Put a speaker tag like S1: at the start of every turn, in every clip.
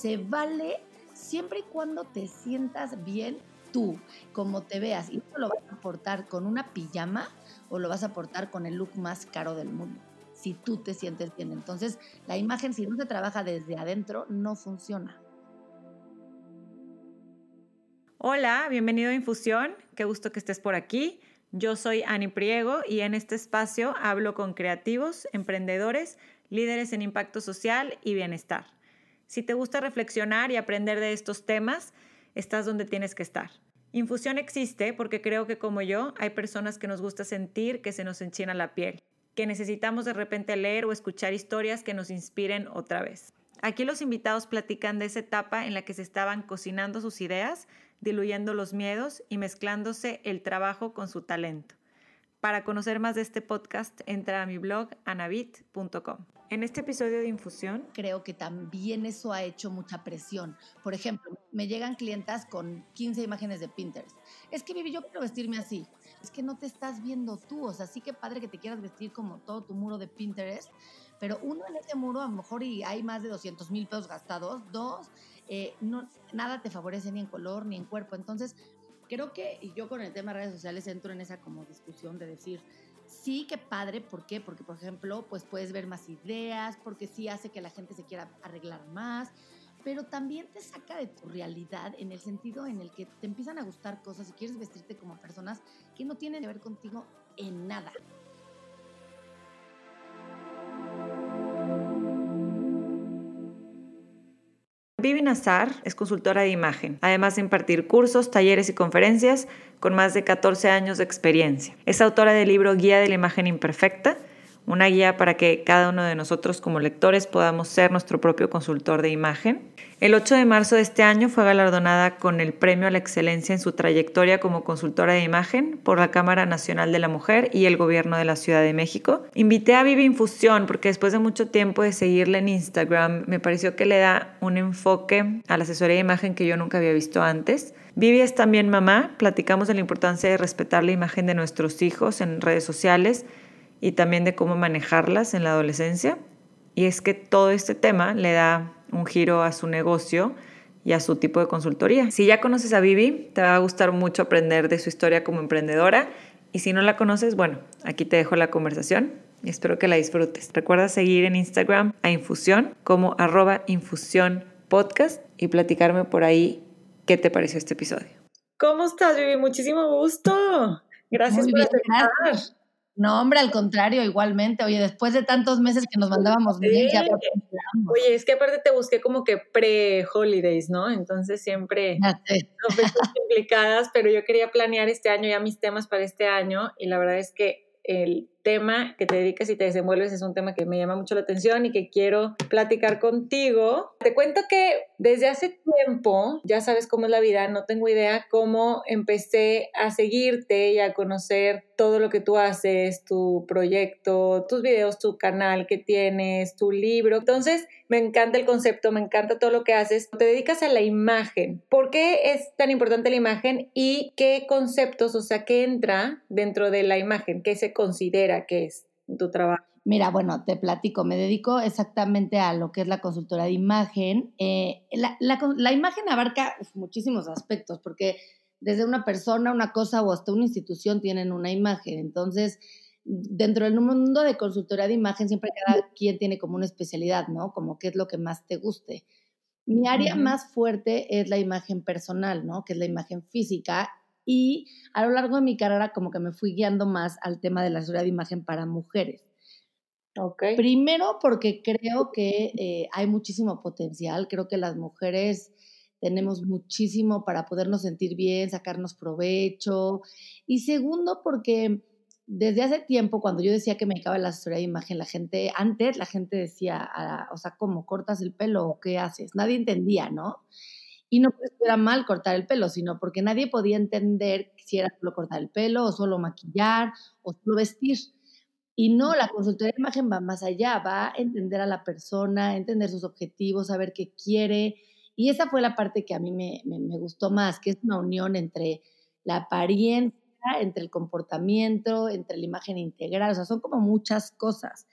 S1: se vale siempre y cuando te sientas bien tú, como te veas. Y eso lo vas a aportar con una pijama o lo vas a aportar con el look más caro del mundo. Si tú te sientes bien. Entonces, la imagen, si no se trabaja desde adentro, no funciona.
S2: Hola, bienvenido a Infusión. Qué gusto que estés por aquí. Yo soy Ani Priego y en este espacio hablo con creativos, emprendedores, líderes en impacto social y bienestar. Si te gusta reflexionar y aprender de estos temas, estás donde tienes que estar. Infusión existe porque creo que como yo hay personas que nos gusta sentir que se nos enchina la piel, que necesitamos de repente leer o escuchar historias que nos inspiren otra vez. Aquí los invitados platican de esa etapa en la que se estaban cocinando sus ideas diluyendo los miedos y mezclándose el trabajo con su talento. Para conocer más de este podcast, entra a mi blog anabit.com. En este episodio de Infusión,
S1: creo que también eso ha hecho mucha presión. Por ejemplo, me llegan clientas con 15 imágenes de Pinterest. Es que, Vivi, yo quiero vestirme así. Es que no te estás viendo tú. O sea, sí que padre que te quieras vestir como todo tu muro de Pinterest, pero uno en ese muro a lo mejor y hay más de 200 mil pesos gastados. Dos, eh, nada te favorece ni en color ni en cuerpo. Entonces, creo que y yo con el tema de redes sociales entro en esa como discusión de decir, sí, qué padre, ¿por qué? Porque, por ejemplo, pues puedes ver más ideas, porque sí hace que la gente se quiera arreglar más, pero también te saca de tu realidad en el sentido en el que te empiezan a gustar cosas y quieres vestirte como personas que no tienen que ver contigo en nada.
S2: Vivi Nazar es consultora de imagen, además de impartir cursos, talleres y conferencias con más de 14 años de experiencia. Es autora del libro Guía de la Imagen Imperfecta, una guía para que cada uno de nosotros como lectores podamos ser nuestro propio consultor de imagen. El 8 de marzo de este año fue galardonada con el Premio a la Excelencia en su trayectoria como consultora de imagen por la Cámara Nacional de la Mujer y el Gobierno de la Ciudad de México. Invité a Vivi Infusión porque después de mucho tiempo de seguirla en Instagram me pareció que le da un enfoque a la asesoría de imagen que yo nunca había visto antes. Vivi es también mamá, platicamos de la importancia de respetar la imagen de nuestros hijos en redes sociales y también de cómo manejarlas en la adolescencia. Y es que todo este tema le da un giro a su negocio y a su tipo de consultoría. Si ya conoces a Vivi, te va a gustar mucho aprender de su historia como emprendedora. Y si no la conoces, bueno, aquí te dejo la conversación y espero que la disfrutes. Recuerda seguir en Instagram a Infusión como arroba Infusión Podcast y platicarme por ahí qué te pareció este episodio. ¿Cómo estás, Vivi? Muchísimo gusto. Gracias por
S1: estar. No, hombre, al contrario, igualmente. Oye, después de tantos meses que nos mandábamos bien, ya
S2: Oye, es que aparte te busqué como que pre-holidays, ¿no? Entonces siempre complicadas, pero yo quería planear este año ya mis temas para este año y la verdad es que el tema que te dedicas y te desenvuelves es un tema que me llama mucho la atención y que quiero platicar contigo. Te cuento que desde hace tiempo, ya sabes cómo es la vida, no tengo idea cómo empecé a seguirte y a conocer todo lo que tú haces, tu proyecto, tus videos, tu canal que tienes, tu libro. Entonces, me encanta el concepto, me encanta todo lo que haces. Te dedicas a la imagen. ¿Por qué es tan importante la imagen y qué conceptos, o sea, qué entra dentro de la imagen? ¿Qué se considera? que es tu trabajo?
S1: Mira, bueno, te platico, me dedico exactamente a lo que es la consultora de imagen. Eh, la, imagen abarca muchísimos aspectos, porque desde una persona, una cosa o hasta una institución tienen una imagen. Entonces, dentro del mundo de consultoría de imagen, siempre cada quien tiene como una especialidad, ¿no? Como qué es lo que más te guste. Mi área más fuerte es la imagen personal, ¿no? Que es la imagen física y a lo largo de mi carrera como que me fui guiando más al tema de la seguridad de imagen para mujeres. Okay. Primero porque creo que eh, hay muchísimo potencial, creo que las mujeres tenemos muchísimo para podernos sentir bien, sacarnos provecho. Y segundo porque desde hace tiempo, cuando yo decía que me dedicaba la asesoría de imagen, la gente, antes la gente decía, ah, o sea, ¿cómo cortas el pelo o qué haces? Nadie entendía, ¿no? Y no porque era mal cortar el pelo, sino porque nadie podía entender si era solo cortar el pelo o solo maquillar o solo vestir. Y no, la consultoría de imagen va más allá, va a entender a la persona, entender sus objetivos, saber qué quiere. Y esa fue la parte que a mí me, gustó más, que es una unión entre la apariencia, entre el comportamiento, entre la imagen integral, o sea, son como muchas cosas.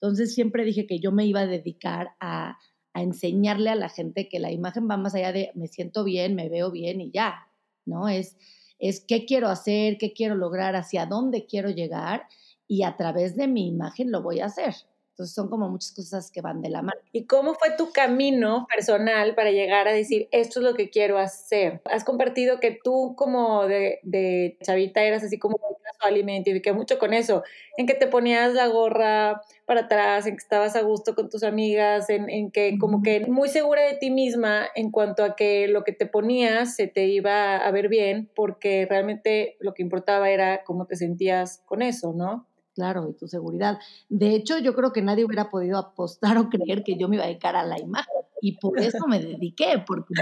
S1: Entonces siempre dije que yo me iba a dedicar a a enseñarle a la gente que la imagen va más allá de me siento bien, me veo bien y ya, ¿no? Es, es qué quiero hacer, qué quiero lograr, hacia dónde quiero llegar y a través de mi imagen lo voy a hacer. Entonces son como muchas cosas que van de la mano.
S2: ¿Y cómo fue tu camino personal para llegar a decir, esto es lo que quiero hacer? Has compartido que tú como de, de chavita eras así como casual y me identifiqué mucho con eso, en que te ponías la gorra para atrás, en que estabas a gusto con tus amigas, en, en que como que muy segura de ti misma en cuanto a que lo que te ponías se te iba a ver bien, porque realmente lo que importaba era cómo te sentías con eso, ¿no?
S1: Claro, y tu seguridad. De hecho, yo creo que nadie hubiera podido apostar o creer que yo me iba a dedicar a la imagen. Y por eso me dediqué, porque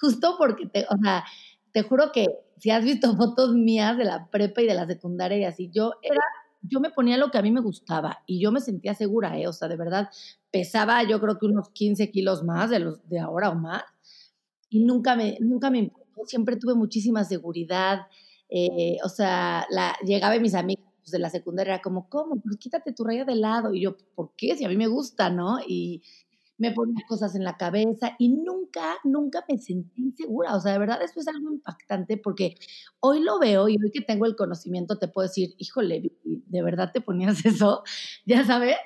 S1: justo porque, te, o sea, te juro que si has visto fotos mías de la prepa y de la secundaria y así, yo era, yo me ponía lo que a mí me gustaba y yo me sentía segura, ¿eh? O sea, de verdad, pesaba yo creo que unos 15 kilos más de los de ahora o más. Y nunca me, nunca me importó, siempre tuve muchísima seguridad. Eh, o sea, la, llegaba mis amigas pues, de la secundaria era como, ¿cómo? Pues quítate tu raya de lado. Y yo, ¿por qué? Si a mí me gusta, ¿no? Y me ponía cosas en la cabeza y nunca, nunca me sentí insegura. O sea, de verdad, eso es algo impactante porque hoy lo veo y hoy que tengo el conocimiento te puedo decir, híjole, ¿de verdad te ponías eso? Ya sabes,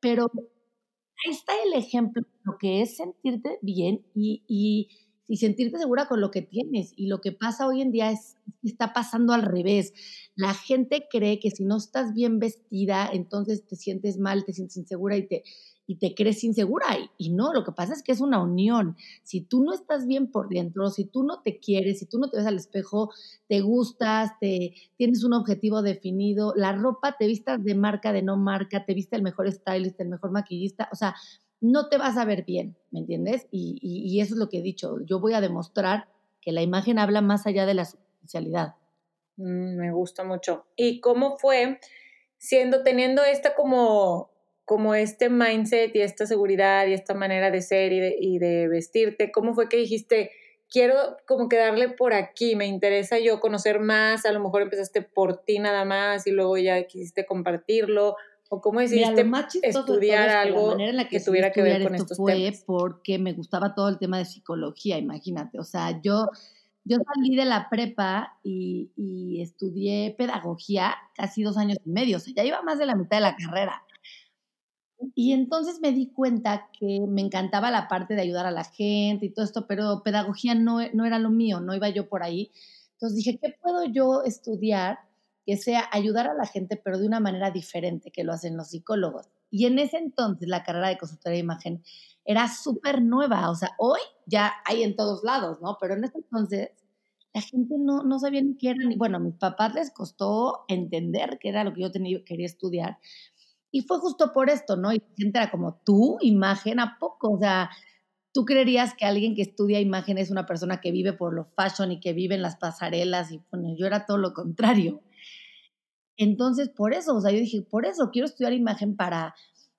S1: pero ahí está el ejemplo lo que es sentirte bien y, y y sentirte segura con lo que tienes. Y lo que pasa hoy en día es está pasando al revés. La gente cree que si no estás bien vestida, entonces te sientes mal, te sientes insegura y te, y te crees insegura. Y, no, lo que pasa es que es una unión. Si tú no estás bien por dentro, si tú no te quieres, si tú no te ves al espejo, te gustas, te, tienes un objetivo definido, la ropa te vistas de marca, de no marca, te viste el mejor stylist, el mejor maquillista, o sea, no te vas a ver bien, ¿me entiendes? Y, eso es lo que he dicho. Yo voy a demostrar que la imagen habla más allá de la superficialidad.
S2: Mm, me gusta mucho. ¿Y cómo fue siendo, teniendo esta como, como este mindset y esta seguridad y esta manera de ser y de, vestirte? ¿Cómo fue que dijiste, quiero como que darle por aquí, me interesa yo conocer más, a lo mejor empezaste por ti nada más y luego ya quisiste compartirlo ¿O cómo decidiste estudiar algo que, tuviera que ver con esto fue
S1: porque me gustaba todo el tema de psicología, imagínate. O sea, yo, yo salí de la prepa y, y, estudié pedagogía casi dos años y medio. O sea, ya iba más de la mitad de la carrera. Y entonces me di cuenta que me encantaba la parte de ayudar a la gente y todo esto, pero pedagogía no, no era lo mío, no iba yo por ahí. Entonces dije, ¿qué puedo yo estudiar? Que sea ayudar a la gente, pero de una manera diferente que lo hacen los psicólogos. Y en ese entonces la carrera de consultoría de imagen era súper nueva, o sea, hoy ya hay en todos lados, ¿no? Pero en ese entonces la gente no, no sabía ni qué era, ni, bueno, a mis papás les costó entender qué era lo que yo tenía, quería estudiar. Y fue justo por esto, ¿no? Y la gente era como, ¿tú, imagen, a poco? O sea, tú creerías que alguien que estudia imagen es una persona que vive por lo fashion y que vive en las pasarelas y bueno, yo era todo lo contrario. Entonces, por eso, o sea, yo dije, por eso quiero estudiar imagen para,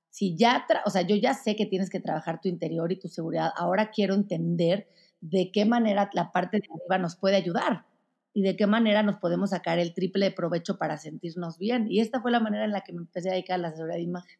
S1: si ya, o sea, yo ya sé que tienes que trabajar tu interior y tu seguridad, ahora quiero entender de qué manera la parte de arriba nos puede ayudar y de qué manera nos podemos sacar el triple de provecho para sentirnos bien. Y esta fue la manera en la que me empecé a dedicar a la seguridad de imagen.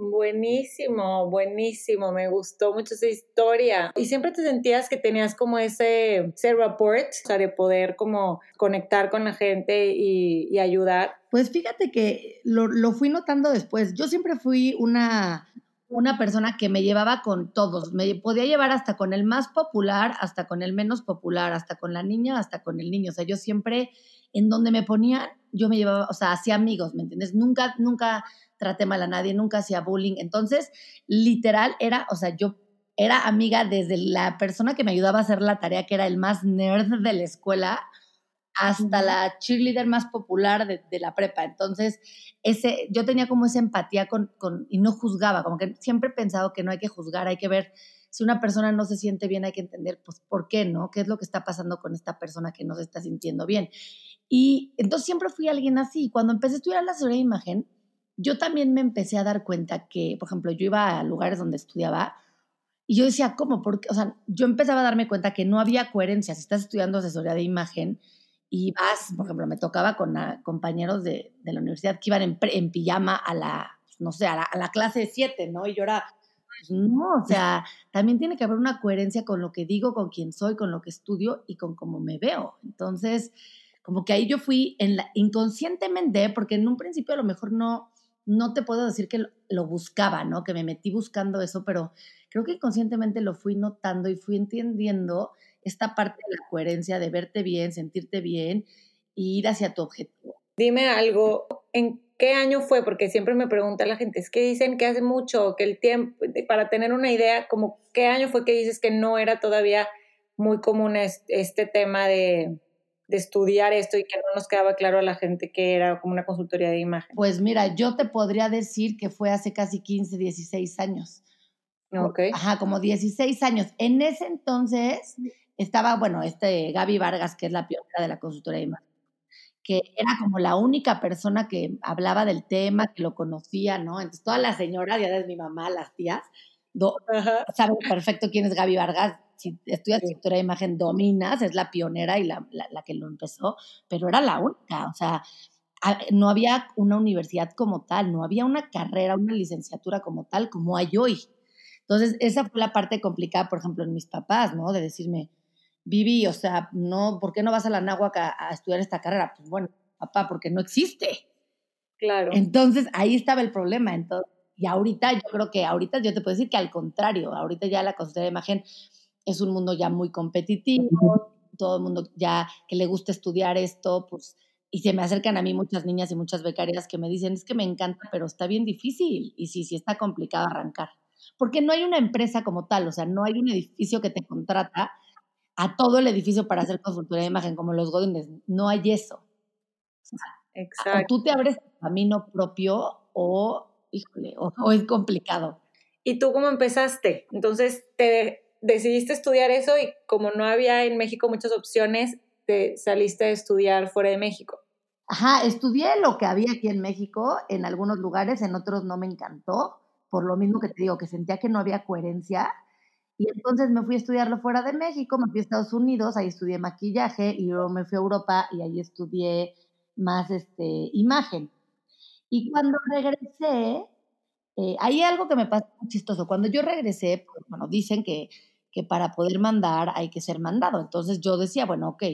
S2: Buenísimo, buenísimo, me gustó mucho esa historia. Y siempre te sentías que tenías como ese, ese rapport, o sea, de poder como conectar con la gente y, ayudar.
S1: Pues fíjate que lo, lo, fui notando después. Yo siempre fui una, una persona que me llevaba con todos. Me podía llevar hasta con el más popular, hasta con el menos popular, hasta con la niña, hasta con el niño. O sea, yo siempre, en donde me ponían, yo me llevaba, o sea, hacía amigos, ¿me entiendes? Nunca, nunca traté mal a nadie, nunca hacía bullying. Entonces, literal, era, o sea, yo era amiga desde la persona que me ayudaba a hacer la tarea, que era el más nerd de la escuela, hasta la cheerleader más popular de, la prepa. Entonces, ese, yo tenía como esa empatía con, con, y no juzgaba, como que siempre he pensado que no hay que juzgar, hay que ver si una persona no se siente bien, hay que entender, pues, ¿por qué no? ¿Qué es lo que está pasando con esta persona que no se está sintiendo bien? Y entonces siempre fui alguien así. Cuando empecé a estudiar la seguridad de imagen, yo también me empecé a dar cuenta que, por ejemplo, yo iba a lugares donde estudiaba y yo decía, ¿cómo? Porque, o sea, yo empezaba a darme cuenta que no había coherencia. Si estás estudiando asesoría de imagen y vas, por ejemplo, me tocaba con compañeros de, de, la universidad que iban en, pijama a la, no sé, a la, clase 7, ¿no? Y yo era, pues, no, o sea, también tiene que haber una coherencia con lo que digo, con quién soy, con lo que estudio y con cómo me veo. Entonces, como que ahí yo fui en la, inconscientemente, porque en un principio a lo mejor no, no te puedo decir que lo, buscaba, ¿no? Que me metí buscando eso, pero creo que inconscientemente lo fui notando y fui entendiendo esta parte de la coherencia, de verte bien, sentirte bien e ir hacia tu objetivo.
S2: Dime algo, ¿en qué año fue? Porque siempre me pregunta la gente, es que dicen que hace mucho, que el tiempo, para tener una idea, como qué año fue que dices que no era todavía muy común este tema de, de estudiar esto y que no nos quedaba claro a la gente que era como una consultoría de imagen?
S1: Pues mira, yo te podría decir que fue hace casi 15, 16 años.
S2: Ok.
S1: Ajá, como 16 años. En ese entonces estaba, bueno, este Gaby Vargas, que es la pionera de la consultoría de imagen, que era como la única persona que hablaba del tema, que lo conocía, ¿no? Entonces todas las señoras, ya desde mi mamá, las tías, do, saben perfecto quién es Gaby Vargas. Si estudias consultoría de imagen, dominas, es la pionera y la, la, la que lo empezó, pero era la única, o sea, no había una universidad como tal, no había una carrera, una licenciatura como tal, como hay hoy. Entonces, esa fue la parte complicada, por ejemplo, en mis papás, ¿no? De decirme, Vivi, o sea, no, ¿por qué no vas a la náhuac a, a estudiar esta carrera? Pues bueno, papá, porque no existe.
S2: Claro.
S1: Entonces, ahí estaba el problema. Entonces, y ahorita, yo creo que ahorita yo te puedo decir que al contrario, ahorita ya la consultoría de imagen es un mundo ya muy competitivo, todo el mundo ya que le gusta estudiar esto, pues, y se me acercan a mí muchas niñas y muchas becarias que me dicen, es que me encanta, pero está bien difícil, y sí, sí está complicado arrancar, porque no hay una empresa como tal, o sea, no hay un edificio que te contrata a todo el edificio para hacer consultoría de imagen, como los Godines, no hay eso. O
S2: Exacto.
S1: tú te abres camino propio o, híjole, o, o es complicado.
S2: ¿Y tú cómo empezaste? Entonces, te decidiste estudiar eso y como no había en México muchas opciones, te saliste a estudiar fuera de México.
S1: Ajá, estudié lo que había aquí en México, en algunos lugares, en otros no me encantó, por lo mismo que te digo, que sentía que no había coherencia. Y entonces me fui a estudiarlo fuera de México, me fui a Estados Unidos, ahí estudié maquillaje y luego me fui a Europa y ahí estudié más este, imagen. Y cuando regresé, eh, hay algo que me pasa muy chistoso. Cuando yo regresé, pues, bueno, dicen que, que para poder mandar hay que ser mandado. Entonces yo decía, bueno, ok,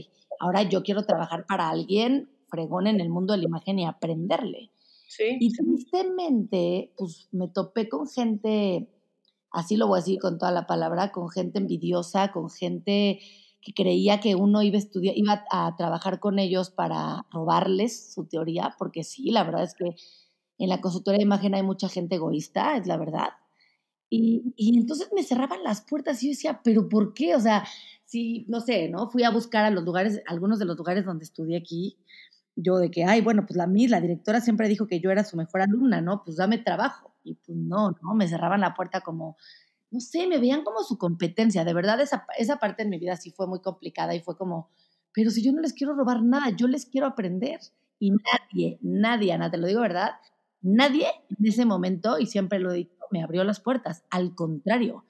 S1: ahora yo quiero trabajar para alguien fregón en el mundo de la imagen y aprenderle.
S2: Sí.
S1: Y tristemente, pues me topé con gente, así lo voy a decir con toda la palabra, con gente envidiosa, con gente que creía que uno iba a estudiar, iba a trabajar con ellos para robarles su teoría, porque sí, la verdad es que en la consultoría de imagen hay mucha gente egoísta, es la verdad. Y, y entonces me cerraban las puertas y yo decía, ¿pero por qué? O sea, sí, no sé, ¿no? Fui a buscar a los lugares, algunos de los lugares donde estudié aquí, yo de que, ay, bueno, pues la la directora siempre dijo que yo era su mejor alumna, ¿no? Pues dame trabajo. Y pues no, ¿no? Me cerraban la puerta como, no sé, me veían como su competencia. De verdad, esa, esa parte en mi vida sí fue muy complicada y fue como, pero si yo no les quiero robar nada, yo les quiero aprender. Y nadie, nadie, Ana, te lo digo verdad, nadie en ese momento, y siempre lo he me abrió las puertas. Al contrario,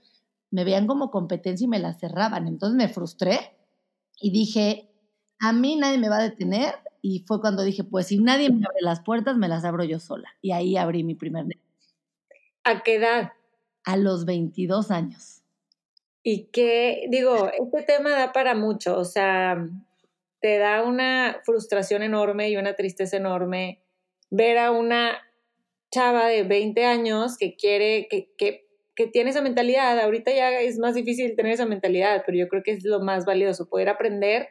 S1: me veían como competencia y me las cerraban. Entonces me frustré y dije, a mí nadie me va a detener. Y fue cuando dije, pues si nadie me abre las puertas, me las abro yo sola. Y ahí abrí mi primer negocio.
S2: ¿A qué edad?
S1: A los 22 años.
S2: Y que, digo, este tema da para mucho, o sea, te da una frustración enorme y una tristeza enorme ver a una chava de 20 años que quiere, que, que, que tiene esa mentalidad. Ahorita ya es más difícil tener esa mentalidad, pero yo creo que es lo más valioso, poder aprender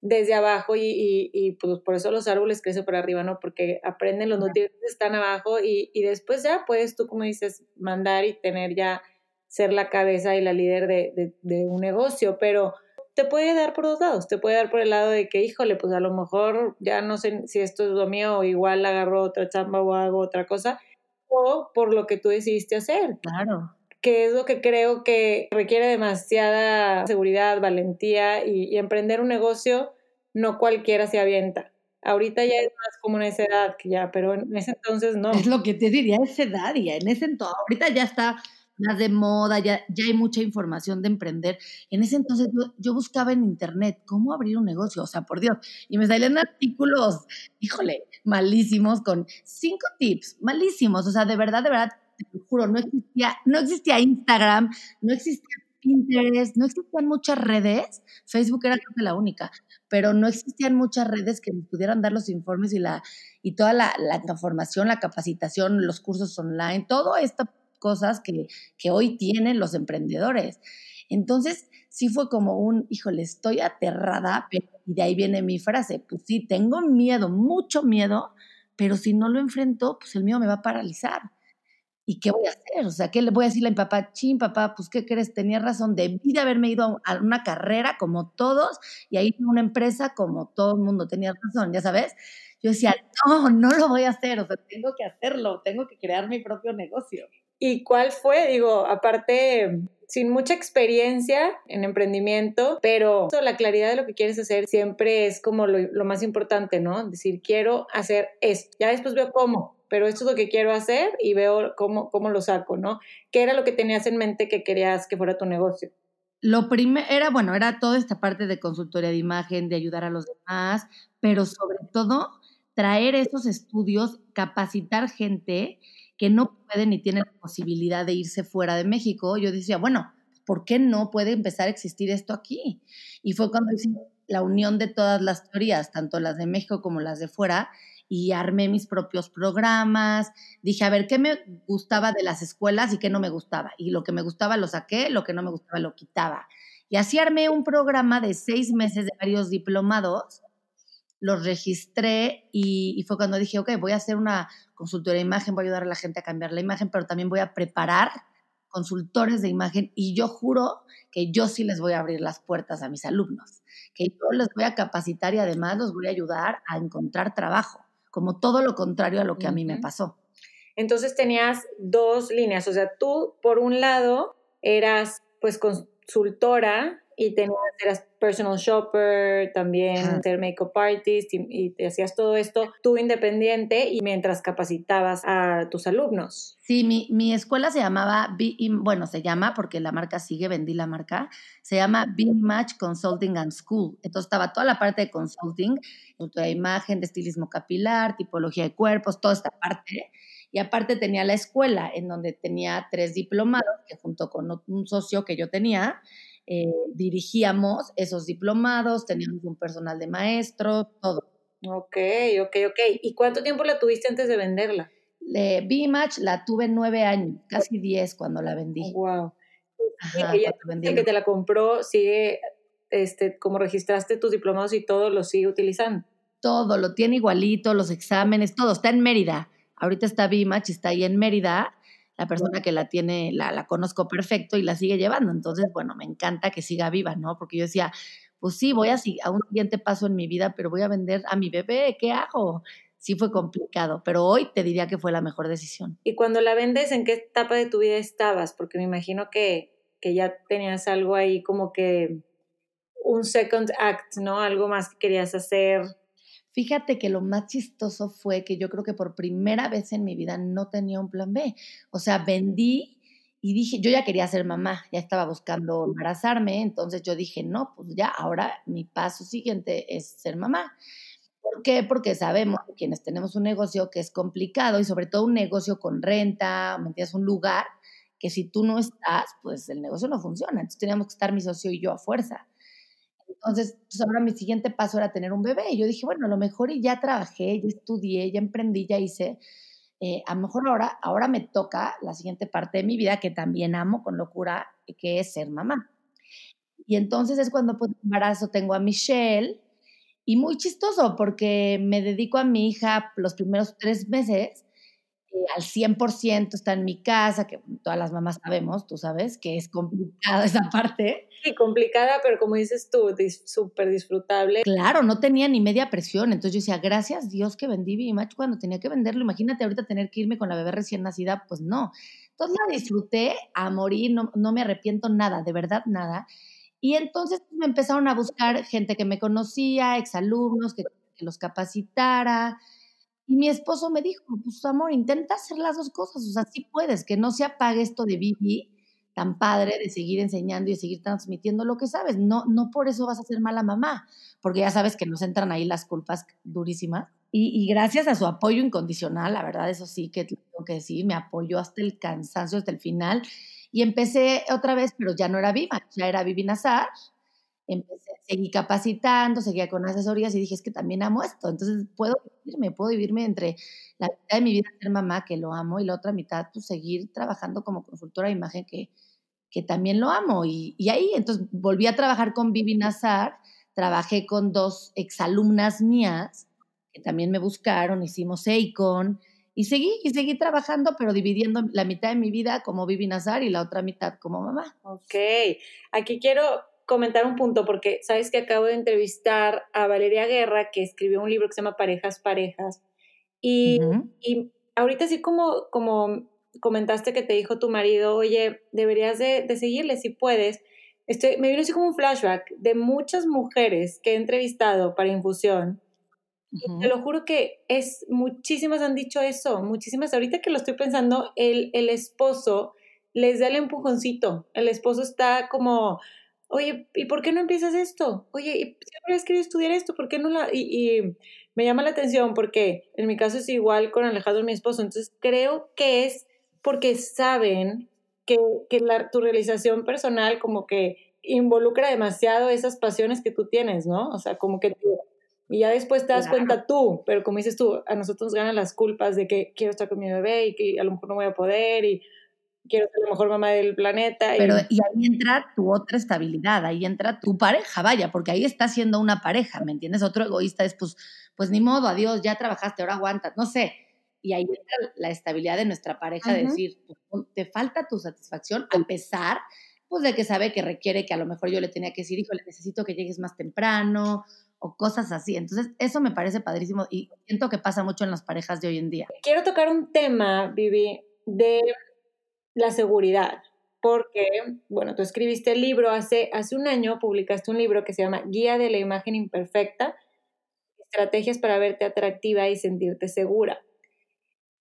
S2: desde abajo y, y, y pues por eso los árboles crecen para arriba, ¿no? Porque aprenden, los nutrientes están abajo y, y después ya puedes tú, como dices, mandar y tener ya, ser la cabeza y la líder de, de, de un negocio, pero te puede dar por dos lados, te puede dar por el lado de que, híjole, pues a lo mejor ya no sé si esto es lo mío o igual agarro otra chamba o hago otra cosa, o por lo que tú decidiste hacer.
S1: Claro.
S2: Que es lo que creo que requiere demasiada seguridad, valentía y, y emprender un negocio, no cualquiera se avienta. Ahorita ya es más como en esa edad que ya, pero en ese entonces no.
S1: Es lo que te diría, esa edad y en ese entonces, ahorita ya está más de moda, ya, ya hay mucha información de emprender. En ese entonces yo, buscaba en internet cómo abrir un negocio, o sea, por Dios, y me salían artículos, híjole, malísimos, con cinco tips, malísimos, o sea, de verdad, de verdad, te juro, no existía, no existía Instagram, no existía Pinterest, no existían muchas redes, Facebook era la única, pero no existían muchas redes que pudieran dar los informes y, la, y toda la, la información, la capacitación, los cursos online, todo estas cosas que, que hoy tienen los emprendedores. Entonces, sí fue como un, híjole, estoy aterrada, y de ahí viene mi frase, pues sí, tengo miedo, mucho miedo, pero si no lo enfrento, pues el miedo me va a paralizar. ¿Y qué voy a hacer? O sea, ¿qué le voy a decirle a mi papá? Chin, papá, pues ¿qué crees? Tenía razón, debí de haberme ido a una carrera como todos y ahí a una empresa como todo el mundo tenía razón, ya sabes. Yo decía, no, no lo voy a hacer, o sea, tengo que hacerlo, tengo que crear mi propio negocio.
S2: ¿Y cuál fue? Digo, aparte, sin mucha experiencia en emprendimiento, pero la claridad de lo que quieres hacer siempre es como lo, más importante, ¿no? Decir, quiero hacer esto, ya después veo cómo pero esto es lo que quiero hacer y veo cómo, cómo lo saco, ¿no? ¿Qué era lo que tenías en mente que querías que fuera tu negocio?
S1: Lo primero era, bueno, era toda esta parte de consultoría de imagen, de ayudar a los demás, pero sobre todo traer esos estudios, capacitar gente que no puede ni tiene la posibilidad de irse fuera de México. Yo decía, bueno, ¿por qué no puede empezar a existir esto aquí? Y fue cuando hice la unión de todas las teorías, tanto las de México como las de fuera, y armé mis propios programas. Dije, a ver, ¿qué me gustaba de las escuelas y qué no me gustaba? Y lo que me gustaba lo saqué, lo que no me gustaba lo quitaba. Y así armé un programa de seis meses de varios diplomados, los registré y, fue cuando dije, ok, voy a hacer una consultoría de imagen, voy a ayudar a la gente a cambiar la imagen, pero también voy a preparar consultores de imagen y yo juro que yo sí les voy a abrir las puertas a mis alumnos, que yo les voy a capacitar y además los voy a ayudar a encontrar trabajo como todo lo contrario a lo que a mí me pasó.
S2: Entonces tenías dos líneas, o sea, tú por un lado eras pues consultora y tenías, eras personal shopper, también ser makeup artist y, te hacías todo esto tú independiente y mientras capacitabas a tus alumnos.
S1: Sí, mi, mi escuela se llamaba, bueno, se llama porque la marca sigue, vendí la marca, se llama Be Match Consulting and School. Entonces estaba toda la parte de consulting, de imagen, de estilismo capilar, tipología de cuerpos, toda esta parte. Y aparte tenía la escuela en donde tenía tres diplomados que junto con un socio que yo tenía, eh, dirigíamos esos diplomados, teníamos un personal de maestro, todo.
S2: Ok, ok, ok. ¿Y cuánto tiempo la tuviste antes de venderla?
S1: B-Match la tuve nueve años, casi diez cuando la vendí.
S2: Wow. Ajá, ella que te la compró, sigue, este, como registraste tus diplomados y todo, lo sigue utilizando.
S1: Todo, lo tiene igualito, los exámenes, todo, está en Mérida. Ahorita está B-Match, está ahí en Mérida la persona que la tiene, la, la conozco perfecto y la sigue llevando. Entonces, bueno, me encanta que siga viva, ¿no? Porque yo decía, pues sí, voy a, a un siguiente paso en mi vida, pero voy a vender a mi bebé, ¿qué hago? Sí fue complicado, pero hoy te diría que fue la mejor decisión.
S2: Y cuando la vendes, ¿en qué etapa de tu vida estabas? Porque me imagino que, que ya tenías algo ahí como que un second act, ¿no? Algo más que querías hacer
S1: Fíjate que lo más chistoso fue que yo creo que por primera vez en mi vida no tenía un plan B. O sea, vendí y dije, yo ya quería ser mamá, ya estaba buscando embarazarme, entonces yo dije, no, pues ya, ahora mi paso siguiente es ser mamá. ¿Por qué? Porque sabemos, quienes tenemos un negocio que es complicado y sobre todo un negocio con renta, ¿me entiendes? Un lugar que si tú no estás, pues el negocio no funciona. Entonces teníamos que estar mi socio y yo a fuerza. Entonces, pues ahora mi siguiente paso era tener un bebé. Y yo dije, bueno, a lo mejor y ya trabajé, ya estudié, ya emprendí, ya hice. Eh, a lo mejor ahora, ahora me toca la siguiente parte de mi vida que también amo con locura, que es ser mamá. Y entonces es cuando pues embarazo tengo a Michelle y muy chistoso porque me dedico a mi hija los primeros tres meses al 100%, está en mi casa, que todas las mamás sabemos, tú sabes, que es complicada esa parte.
S2: Sí, complicada, pero como dices tú, súper disfrutable.
S1: Claro, no tenía ni media presión, entonces yo decía, gracias Dios que vendí Bimatch cuando tenía que venderlo, imagínate ahorita tener que irme con la bebé recién nacida, pues no. Entonces la disfruté a morir, no, no me arrepiento nada, de verdad nada. Y entonces me empezaron a buscar gente que me conocía, exalumnos, que, que los capacitara, Y mi esposo me dijo, pues amor, intenta hacer las dos cosas, o sea, sí puedes, que no se apague esto de Vivi tan padre de seguir enseñando y seguir transmitiendo lo que sabes. No, no por eso vas a ser mala mamá, porque ya sabes que nos entran ahí las culpas durísimas. Y, gracias a su apoyo incondicional, la verdad, eso sí que tengo que decir, me apoyó hasta el cansancio, hasta el final. Y empecé otra vez, pero ya no era Viva, ya era Vivi Nazar. Empecé, seguí capacitando, seguía con asesorías y dije, es que también amo esto. Entonces puedo vivirme, puedo vivirme entre la mitad de mi vida ser mamá, que lo amo, y la otra mitad, pues seguir trabajando como consultora de imagen, que, que también lo amo. Y, y, ahí, entonces volví a trabajar con Vivi Nazar, trabajé con dos exalumnas mías que también me buscaron, hicimos EICON y seguí, y seguí trabajando, pero dividiendo la mitad de mi vida como Vivi Nazar y la otra mitad como mamá.
S2: Ok, aquí quiero comentar un punto porque sabes que acabo de entrevistar a Valeria Guerra que escribió un libro que se llama Parejas, Parejas. Y, y ahorita sí como, como comentaste que te dijo tu marido, oye, deberías de, de seguirle si puedes. Estoy, me vino así como un flashback de muchas mujeres que he entrevistado para infusión te lo juro que es, muchísimas han dicho eso, muchísimas. Ahorita que lo estoy pensando, el, el esposo les da el empujoncito. El esposo está como, oye, ¿y por qué no empiezas esto? Oye, ¿y siempre has querido estudiar esto? ¿Por qué no la...? Y, me llama la atención porque en mi caso es igual con Alejandro, mi esposo. Entonces creo que es porque saben que, que la, tu realización personal como que involucra demasiado esas pasiones que tú tienes, ¿no? O sea, como que y ya después te das cuenta tú, pero como dices tú, a nosotros nos ganan las culpas de que quiero estar con mi bebé y que a lo mejor no voy a poder y quiero ser la mejor mamá del planeta.
S1: Pero y, ahí entra tu otra estabilidad, ahí entra tu pareja, vaya, porque ahí está siendo una pareja, ¿me entiendes? Otro egoísta es, pues, pues ni modo, adiós, ya trabajaste, ahora aguantas, no sé. Y ahí entra la estabilidad de nuestra pareja, de decir, pues, te falta tu satisfacción a pesar pues de que sabe que requiere que a lo mejor yo le tenía que decir, híjole, necesito que llegues más temprano, o cosas así. Entonces, eso me parece padrísimo y siento que pasa mucho en las parejas de hoy en día.
S2: Quiero tocar un tema, Vivi, de la seguridad, porque, bueno, tú escribiste el libro hace, hace un año, publicaste un libro que se llama Guía de la Imagen Imperfecta, Estrategias para verte atractiva y sentirte segura.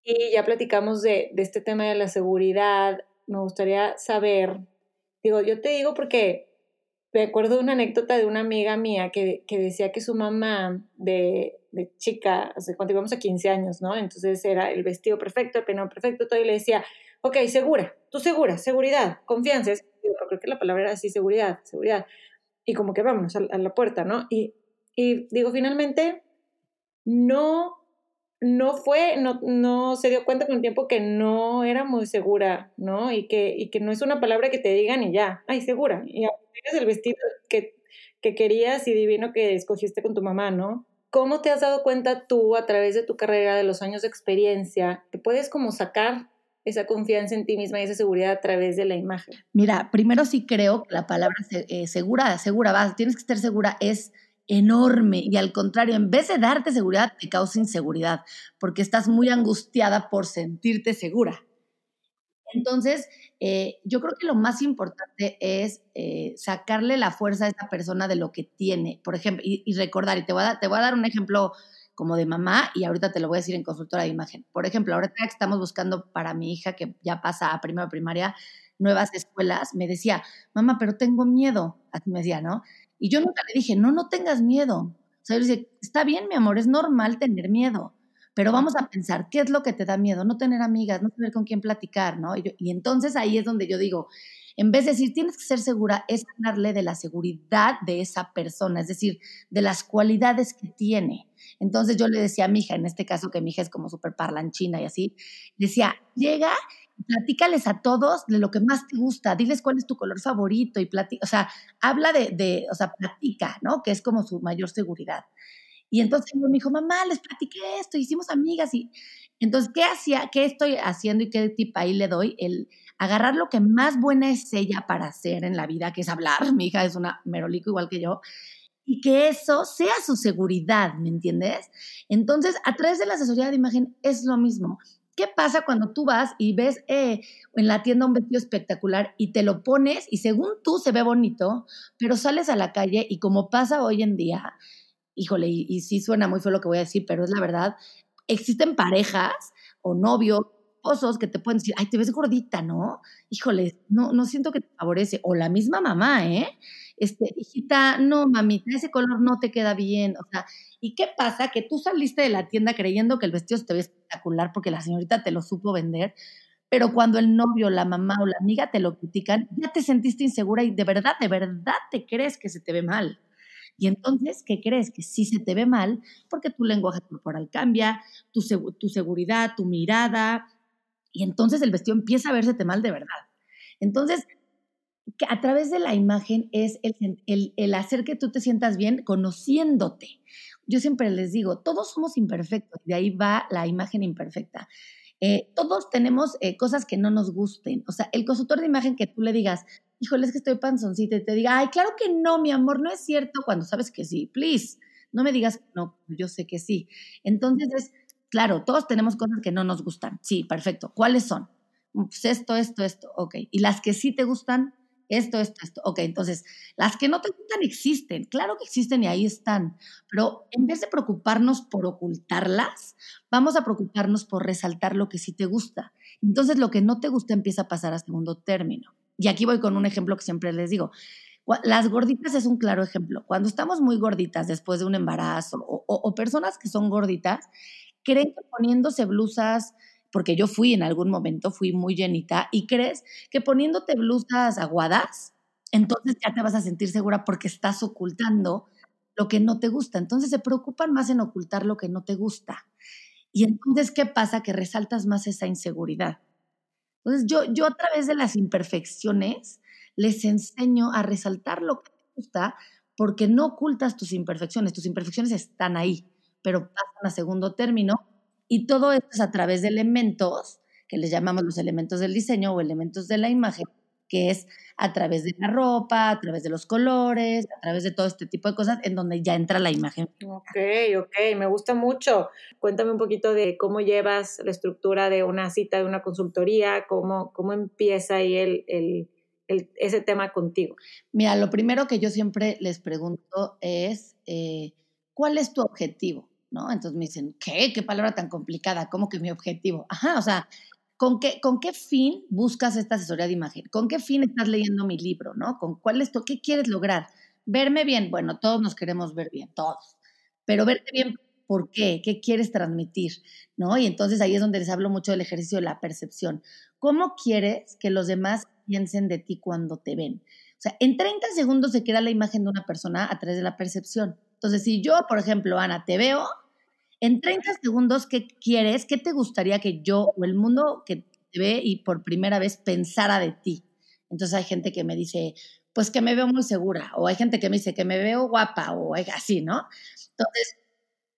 S2: Y ya platicamos de, de este tema de la seguridad. Me gustaría saber, digo, yo te digo porque me acuerdo de una anécdota de una amiga mía que, que decía que su mamá de, de chica, hace cuando íbamos a 15 años, ¿no? Entonces era el vestido perfecto, el peinado perfecto, todo, y le decía, ok, segura, tú segura, seguridad, confianza, creo que la palabra era así, seguridad, seguridad, y como que vámonos a, a la puerta, ¿no? Y, y digo, finalmente, no no fue, no, no se dio cuenta con el tiempo que no era muy segura, ¿no? Y que, y que no es una palabra que te digan y ya, ay, segura. Y tienes el vestido que, que querías y divino que escogiste con tu mamá, ¿no? ¿Cómo te has dado cuenta tú a través de tu carrera, de los años de experiencia, que puedes como sacar esa confianza en ti misma y esa seguridad a través de la imagen?
S1: Mira, primero sí creo que la palabra eh, segura, segura, vas, tienes que estar segura, es enorme y al contrario, en vez de darte seguridad, te causa inseguridad, porque estás muy angustiada por sentirte segura. Entonces, eh, yo creo que lo más importante es eh, sacarle la fuerza a esa persona de lo que tiene, por ejemplo, y, recordar, y te voy, a, te voy a dar un ejemplo como de mamá y ahorita te lo voy a decir en consultora de imagen. Por ejemplo, ahorita estamos buscando para mi hija que ya pasa a primero primaria nuevas escuelas, me decía, mamá, pero tengo miedo, así me decía, ¿no? Y yo nunca le dije, no, no tengas miedo. O sea, yo le dije, está bien, mi amor, es normal tener miedo, pero vamos a pensar, ¿qué es lo que te da miedo? No tener amigas, no saber con quién platicar, ¿no? Y, y entonces ahí es donde yo digo, en vez de decir, tienes que ser segura, es hablarle de la seguridad de esa persona, es decir, de las cualidades que tiene. Entonces yo le decía a mi hija, en este caso que mi hija es como súper parlanchina y así, decía, llega platícales a todos de lo que más te gusta, diles cuál es tu color favorito y platica, o sea, habla de, de, o sea, platica, ¿no? Que es como su mayor seguridad. Y entonces me dijo, mamá, les platiqué esto, hicimos amigas y entonces, ¿qué hacía? ¿Qué estoy haciendo y qué tip ahí le doy? El agarrar lo que más buena es ella para hacer en la vida, que es hablar. Mi hija es una merolico igual que yo. Y que eso sea su seguridad, ¿me entiendes? Entonces, a través de la asesoría de imagen es lo mismo. ¿Qué pasa cuando tú vas y ves eh, en la tienda un vestido espectacular y te lo pones y según tú se ve bonito, pero sales a la calle y como pasa hoy en día, híjole, y, sí suena muy feo lo que voy a decir, pero es la verdad, existen parejas o novios, esposos que te pueden decir, ay, te ves gordita, ¿no? Híjole, no, no siento que te favorece. O la misma mamá, ¿eh? Este, hijita, no, mamita, ese color no te queda bien. O sea, ¿y qué pasa? Que tú saliste de la tienda creyendo que el vestido se te ve espectacular porque la señorita te lo supo vender, pero cuando el novio, la mamá o la amiga te lo critican, ya te sentiste insegura y de verdad, de verdad te crees que se te ve mal. Y entonces, ¿qué crees? Que sí se te ve mal porque tu lenguaje corporal cambia, tu, tu seguridad, tu mirada, y entonces el vestido empieza a verse mal de verdad. Entonces, que a través de la imagen es el, el, hacer que tú te sientas bien conociéndote. Yo siempre les digo, todos somos imperfectos, de ahí va la imagen imperfecta. Eh, todos tenemos eh, cosas que no nos gusten. O sea, el consultor de imagen que tú le digas, híjole, es que estoy panzoncita y te diga, ay, claro que no, mi amor, no es cierto, cuando sabes que sí, please, no me digas no, yo sé que sí. Entonces es, claro, todos tenemos cosas que no nos gustan. Sí, perfecto. ¿Cuáles son? Pues esto, esto, esto, ok. Y las que sí te gustan, esto, esto, esto. Ok, entonces, las que no te gustan existen, claro que existen y ahí están, pero en vez de preocuparnos por ocultarlas, vamos a preocuparnos por resaltar lo que sí te gusta. Entonces, lo que no te gusta empieza a pasar a segundo término. Y aquí voy con un ejemplo que siempre les digo. Las gorditas es un claro ejemplo. Cuando estamos muy gorditas después de un embarazo o, o personas que son gorditas, creen que poniéndose blusas porque yo fui en algún momento, fui muy llenita, y crees que poniéndote blusas aguadas, entonces ya te vas a sentir segura porque estás ocultando lo que no te gusta. Entonces se preocupan más en ocultar lo que no te gusta. Y entonces, ¿qué pasa? Que resaltas más esa inseguridad. Entonces, yo, yo a través de las imperfecciones les enseño a resaltar lo que te gusta porque no ocultas tus imperfecciones. Tus imperfecciones están ahí, pero pasan a segundo término y todo esto es a través de elementos que les llamamos los elementos del diseño o elementos de la imagen, que es a través de la ropa, a través de los colores, a través de todo este tipo de cosas, en donde ya entra la imagen.
S2: Ok, ok, me gusta mucho. Cuéntame un poquito de cómo llevas la estructura de una cita, de una consultoría, cómo, cómo empieza ahí el, el, ese tema contigo.
S1: Mira, lo primero que yo siempre les pregunto es, eh, ¿cuál es tu objetivo? ¿No? Entonces me dicen, ¿qué? ¿Qué palabra tan complicada? ¿Cómo que mi objetivo? Ajá, o sea, ¿con qué, ¿con qué fin buscas esta asesoría de imagen? ¿Con qué fin estás leyendo mi libro, no? ¿Con cuál es tu, qué quieres lograr? Verme bien, bueno, todos nos queremos ver bien, todos. Pero verte bien, ¿por qué? ¿Qué quieres transmitir? ¿No? Y entonces ahí es donde les hablo mucho del ejercicio de la percepción. ¿Cómo quieres que los demás piensen de ti cuando te ven? O sea, en 30 segundos se queda la imagen de una persona a través de la percepción. Entonces, si yo, por ejemplo, Ana, te veo, en 30 segundos, ¿qué quieres? ¿Qué te gustaría que yo o el mundo que te ve y por primera vez pensara de ti? Entonces hay gente que me dice, pues que me veo muy segura, o hay gente que me dice que me veo guapa, o así, ¿no? Entonces,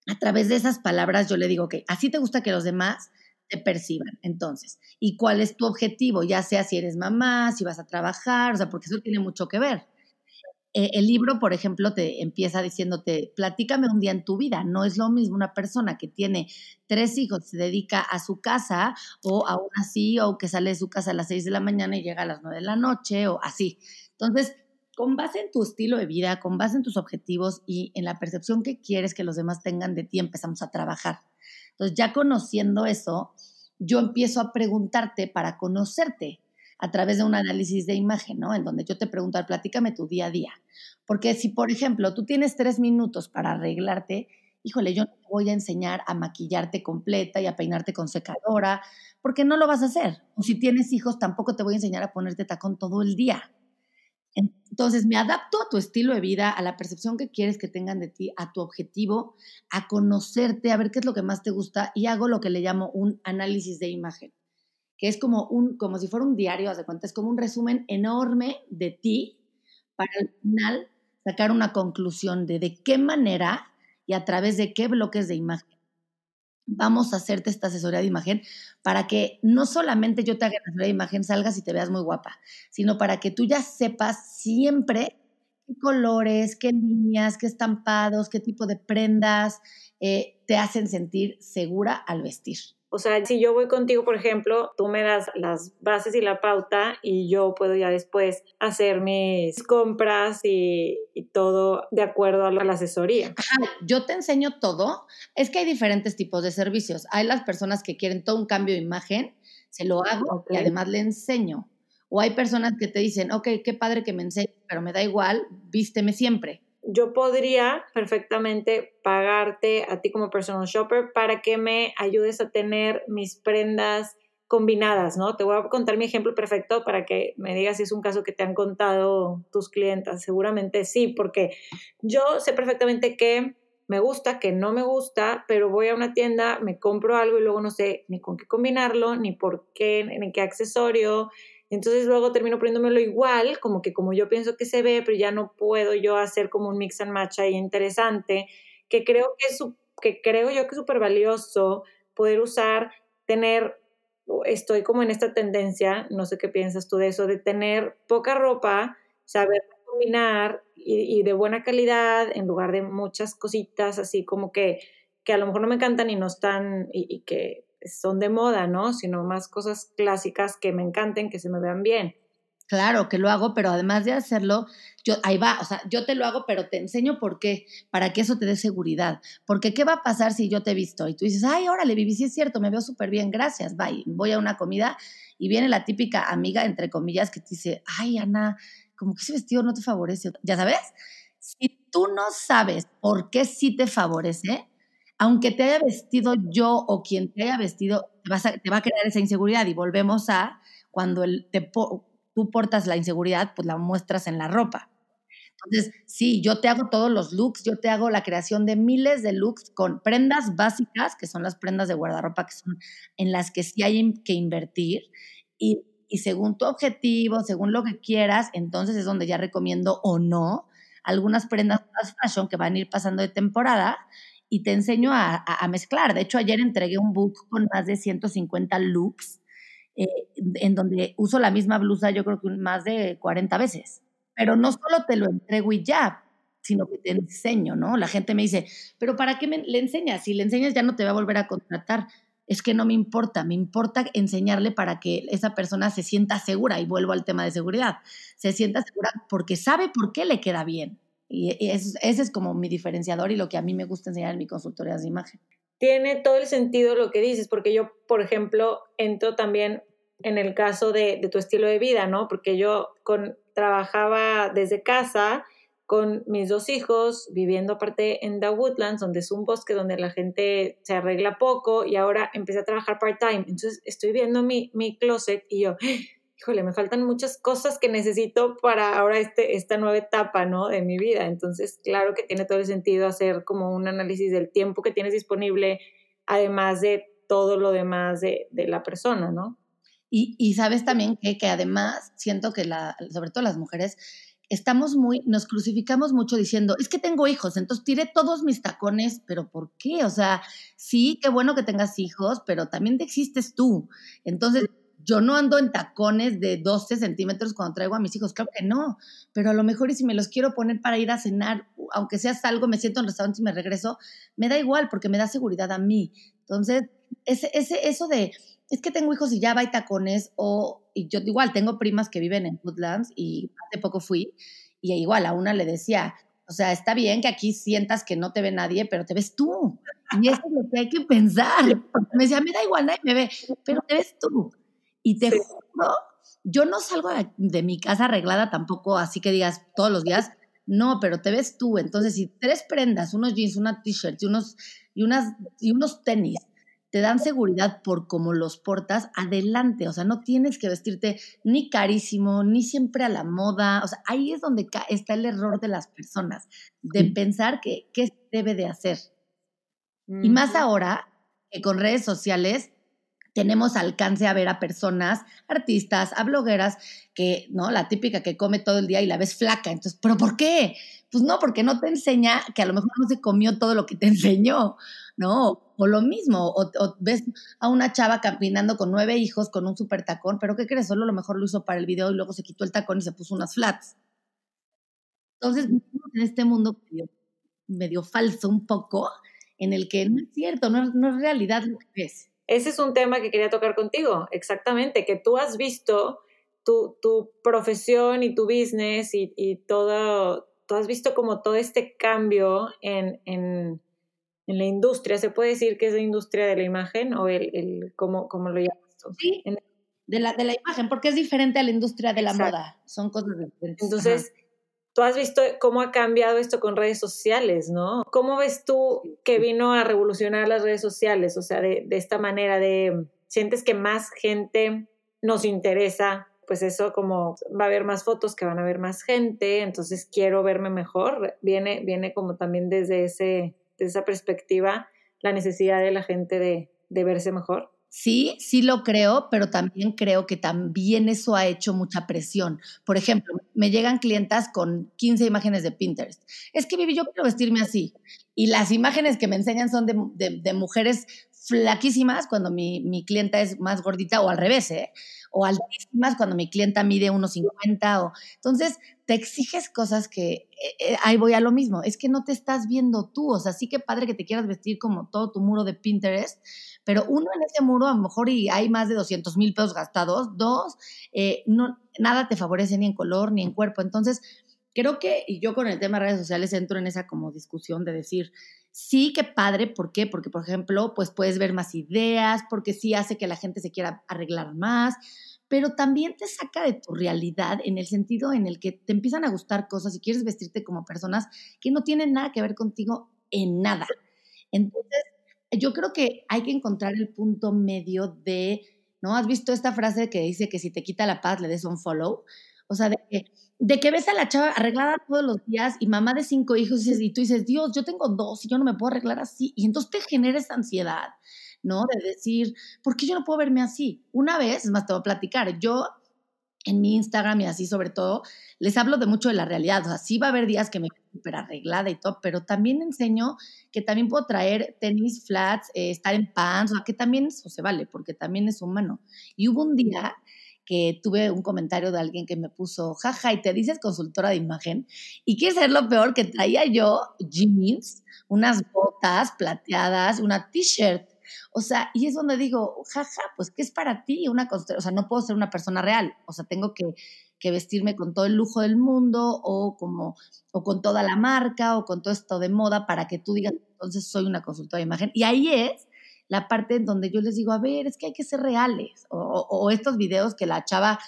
S1: a través de esas palabras yo le digo que así te gusta que los demás te perciban. Entonces, ¿y cuál es tu objetivo? Ya sea si eres mamá, si vas a trabajar, o sea, porque eso tiene mucho que ver. Eh, el libro, por ejemplo, te empieza diciéndote, platícame un día en tu vida. No es lo mismo una persona que tiene tres hijos, se dedica a su casa, o a una CEO que sale de su casa a las seis de la mañana y llega a las nueve de la noche, o así. Entonces, con base en tu estilo de vida, con base en tus objetivos y en la percepción que quieres que los demás tengan de ti, empezamos a trabajar. Entonces, ya conociendo eso, yo empiezo a preguntarte para conocerte a través de un análisis de imagen, ¿no? En donde yo te pregunto, platícame tu día a día. Porque si, por ejemplo, tú tienes tres minutos para arreglarte, híjole, yo no te voy a enseñar a maquillarte completa y a peinarte con secadora, porque no lo vas a hacer. O si tienes hijos, tampoco te voy a enseñar a ponerte tacón todo el día. Entonces, me adapto a tu estilo de vida, a la percepción que quieres que tengan de ti, a tu objetivo, a conocerte, a ver qué es lo que más te gusta y hago lo que le llamo un análisis de imagen que es como, un, como si fuera un diario, de cuenta, es como un resumen enorme de ti para al final sacar una conclusión de de qué manera y a través de qué bloques de imagen vamos a hacerte esta asesoría de imagen para que no solamente yo te haga la asesoría de imagen, salgas y te veas muy guapa, sino para que tú ya sepas siempre qué colores, qué líneas, qué estampados, qué tipo de prendas eh, te hacen sentir segura al vestir.
S2: O sea, si yo voy contigo, por ejemplo, tú me das las bases y la pauta y yo puedo ya después hacer mis compras y, todo de acuerdo a la asesoría.
S1: yo te enseño todo. Es que hay diferentes tipos de servicios. Hay las personas que quieren todo un cambio de imagen, se lo hago y además le enseño. O hay personas que te dicen, ok, qué padre que me enseñes, pero me da igual, vísteme siempre
S2: yo podría perfectamente pagarte a ti como personal shopper para que me ayudes a tener mis prendas combinadas, ¿no? Te voy a contar mi ejemplo perfecto para que me digas si es un caso que te han contado tus clientas. Seguramente sí, porque yo sé perfectamente que me gusta, que no me gusta, pero voy a una tienda, me compro algo y luego no sé ni con qué combinarlo, ni por qué, ni qué accesorio, entonces luego termino poniéndomelo igual, como que como yo pienso que se ve, pero ya no puedo yo hacer como un mix and match ahí interesante, que creo que es que creo yo que es súper valioso poder usar, tener, estoy como en esta tendencia, no sé qué piensas tú de eso, de tener poca ropa, saber combinar y, de buena calidad en lugar de muchas cositas así como que, que a lo mejor no me encantan y no están, y que son de moda, ¿no? Sino más cosas clásicas que me encanten, que se me vean bien.
S1: Claro que lo hago, pero además de hacerlo, yo ahí va, o sea, yo te lo hago, pero te enseño por qué, para que eso te dé seguridad. Porque qué va a pasar si yo te he visto y tú dices, ay, órale, Vivi, sí es cierto, me veo súper bien, gracias, bye. Voy a una comida y viene la típica amiga, entre comillas, que te dice, ay, Ana, como que ese vestido no te favorece. Ya sabes, si tú no sabes por qué sí te favorece, aunque te haya vestido yo o quien te haya vestido, te, va a crear esa inseguridad. Y volvemos a cuando tú portas la inseguridad, pues la muestras en la ropa. Entonces, sí, yo te hago todos los looks, yo te hago la creación de miles de looks con prendas básicas, que son las prendas de guardarropa, que son en las que sí hay que invertir. Y, según tu objetivo, según lo que quieras, entonces es donde ya recomiendo o no algunas prendas más fashion que van a ir pasando de temporada y te enseño a, mezclar. De hecho, ayer entregué un book con más de 150 looks, eh, en donde uso la misma blusa yo creo que más de 40 veces. Pero no solo te lo entrego y ya, sino que te enseño, ¿no? La gente me dice, pero ¿para qué me, le enseñas? Si le enseñas ya no te va a volver a contratar. Es que no me importa, me importa enseñarle para que esa persona se sienta segura, y vuelvo al tema de seguridad, se sienta segura porque sabe por qué le queda bien. Y ese es como mi diferenciador y lo que a mí me gusta enseñar en mi consultoría de imagen.
S2: Tiene todo el sentido lo que dices, porque yo, por ejemplo, entro también en el caso de, tu estilo de vida, ¿no? Porque yo trabajaba desde casa con mis dos hijos, viviendo aparte en The Woodlands, donde es un bosque donde la gente se arregla poco y ahora empecé a trabajar part-time. Entonces estoy viendo mi, mi closet y yo, híjole, me faltan muchas cosas que necesito para ahora este, esta nueva etapa, ¿no? De mi vida. Entonces, claro que tiene todo el sentido hacer como un análisis del tiempo que tienes disponible, además de todo lo demás de, la persona, ¿no?
S1: Y, sabes también que, que además siento que la, sobre todo las mujeres, estamos muy, nos crucificamos mucho diciendo, es que tengo hijos, entonces tiré todos mis tacones, pero ¿por qué? O sea, sí, qué bueno que tengas hijos, pero también te existes tú. Entonces, yo no ando en tacones de 12 centímetros cuando traigo a mis hijos, claro que no, pero a lo mejor y si me los quiero poner para ir a cenar, aunque sea algo, me siento en el restaurante y me regreso, me da igual porque me da seguridad a mí. Entonces, ese, ese, eso de, es que tengo hijos y ya va y tacones, o y yo igual tengo primas que viven en Woodlands y hace poco fui y igual a una le decía, o sea, está bien que aquí sientas que no te ve nadie, pero te ves tú. Y eso es lo que hay que pensar. me decía, me da igual, nadie me ve, pero te ves tú. Y te juro, yo no salgo de, mi casa arreglada tampoco, así que digas todos los días, no, pero te ves tú. Entonces, si tres prendas, unos jeans, una t-shirt y unos, y, unas, y unos tenis, te dan seguridad por cómo los portas, adelante. O sea, no tienes que vestirte ni carísimo, ni siempre a la moda. O sea, ahí es donde está el error de las personas, de pensar que qué debe de hacer. Y más ahora que con redes sociales tenemos alcance a ver a personas, artistas, a blogueras, que, ¿no? La típica que come todo el día y la ves flaca. Entonces, ¿pero por qué? Pues no, porque no te enseña que a lo mejor no se comió todo lo que te enseñó, ¿no? O lo mismo, o, ves a una chava caminando con nueve hijos con un super tacón, pero ¿qué crees? Solo lo mejor lo hizo para el video y luego se quitó el tacón y se puso unas flats. Entonces, en este mundo medio, falso un poco, en el que no es cierto, no, no es realidad lo que ves.
S2: Ese es un tema que quería tocar contigo, exactamente, que tú has visto tu, tu profesión y tu business y, y, todo, tú has visto como todo este cambio en, en, en, la industria, ¿se puede decir que es la industria de la imagen o el, el cómo, cómo lo llamas
S1: Sí, de, la, de la imagen, porque es diferente a la industria de la moda, son cosas diferentes.
S2: Entonces tú has visto cómo ha cambiado esto con redes sociales, ¿no? ¿Cómo ves tú que vino a revolucionar las redes sociales? O sea, de, esta manera de, ¿sientes que más gente nos interesa? Pues eso como va a haber más fotos, que van a ver más gente, entonces quiero verme mejor. Viene, viene como también desde, ese, desde esa perspectiva la necesidad de la gente de, de verse mejor.
S1: Sí, sí lo creo, pero también creo que también eso ha hecho mucha presión. Por ejemplo, me llegan clientas con 15 imágenes de Pinterest. Es que, Vivi, yo quiero vestirme así. Y las imágenes que me enseñan son de, mujeres flaquísimas cuando mi, mi, clienta es más gordita o al revés, ¿eh? O altísimas cuando mi clienta mide unos 50 o... Entonces, te exiges cosas que... Eh, eh, ahí voy a lo mismo. Es que no te estás viendo tú. O sea, sí que padre que te quieras vestir como todo tu muro de Pinterest, pero uno en ese muro a lo mejor y hay más de 200 mil pesos gastados, dos, eh, no, nada te favorece ni en color ni en cuerpo. Entonces, creo que, y yo con el tema de redes sociales entro en esa como discusión de decir, sí, qué padre, ¿por qué? Porque, por ejemplo, pues puedes ver más ideas, porque sí hace que la gente se quiera arreglar más, pero también te saca de tu realidad en el sentido en el que te empiezan a gustar cosas y quieres vestirte como personas que no tienen nada que ver contigo en nada. Entonces, yo creo que hay que encontrar el punto medio de, ¿no? ¿Has visto esta frase que dice que si te quita la paz le des un follow? O sea, de que, de que ves a la chava arreglada todos los días y mamá de cinco hijos y, tú dices, Dios, yo tengo dos y yo no me puedo arreglar así. Y entonces te genera esa ansiedad, ¿no? De decir, ¿por qué yo no puedo verme así? Una vez, más, te voy a platicar, yo en mi Instagram y así sobre todo, les hablo de mucho de la realidad. O sea, sí va a haber días que me súper arreglada y todo, pero también enseño que también puedo traer tenis flats, eh, estar en pants, o sea, que también eso se vale, porque también es humano. Y hubo un día que tuve un comentario de alguien que me puso, jaja, y te dices consultora de imagen, y qué ser lo peor, que traía yo jeans, unas botas plateadas, una t-shirt, o sea, y es donde digo, jaja, pues, ¿qué es para ti una O sea, no puedo ser una persona real. O sea, tengo que, que, vestirme con todo el lujo del mundo o como, o con toda la marca o con todo esto de moda para que tú digas, entonces soy una consultora de imagen. Y ahí es la parte en donde yo les digo, a ver, es que hay que ser reales. O, o estos videos que la chava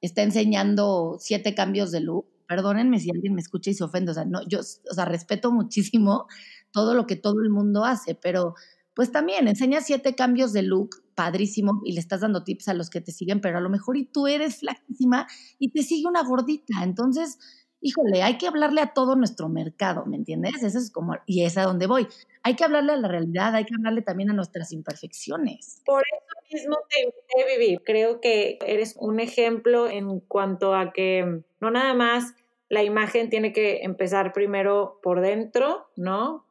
S1: está enseñando siete cambios de look. Perdónenme si alguien me escucha y se ofende. O sea, no, yo, o sea, respeto muchísimo todo lo que todo el mundo hace, pero pues también enseña siete cambios de look, padrísimo, y le estás dando tips a los que te siguen, pero a lo mejor y tú eres flaquísima y te sigue una gordita. Entonces, híjole, hay que hablarle a todo nuestro mercado, ¿me entiendes? Eso es como, y es a donde voy. Hay que hablarle a la realidad, hay que hablarle también a nuestras imperfecciones.
S2: Por eso mismo te invité, Vivi. Creo que eres un ejemplo en cuanto a que no nada más la imagen tiene que empezar primero por dentro, ¿no?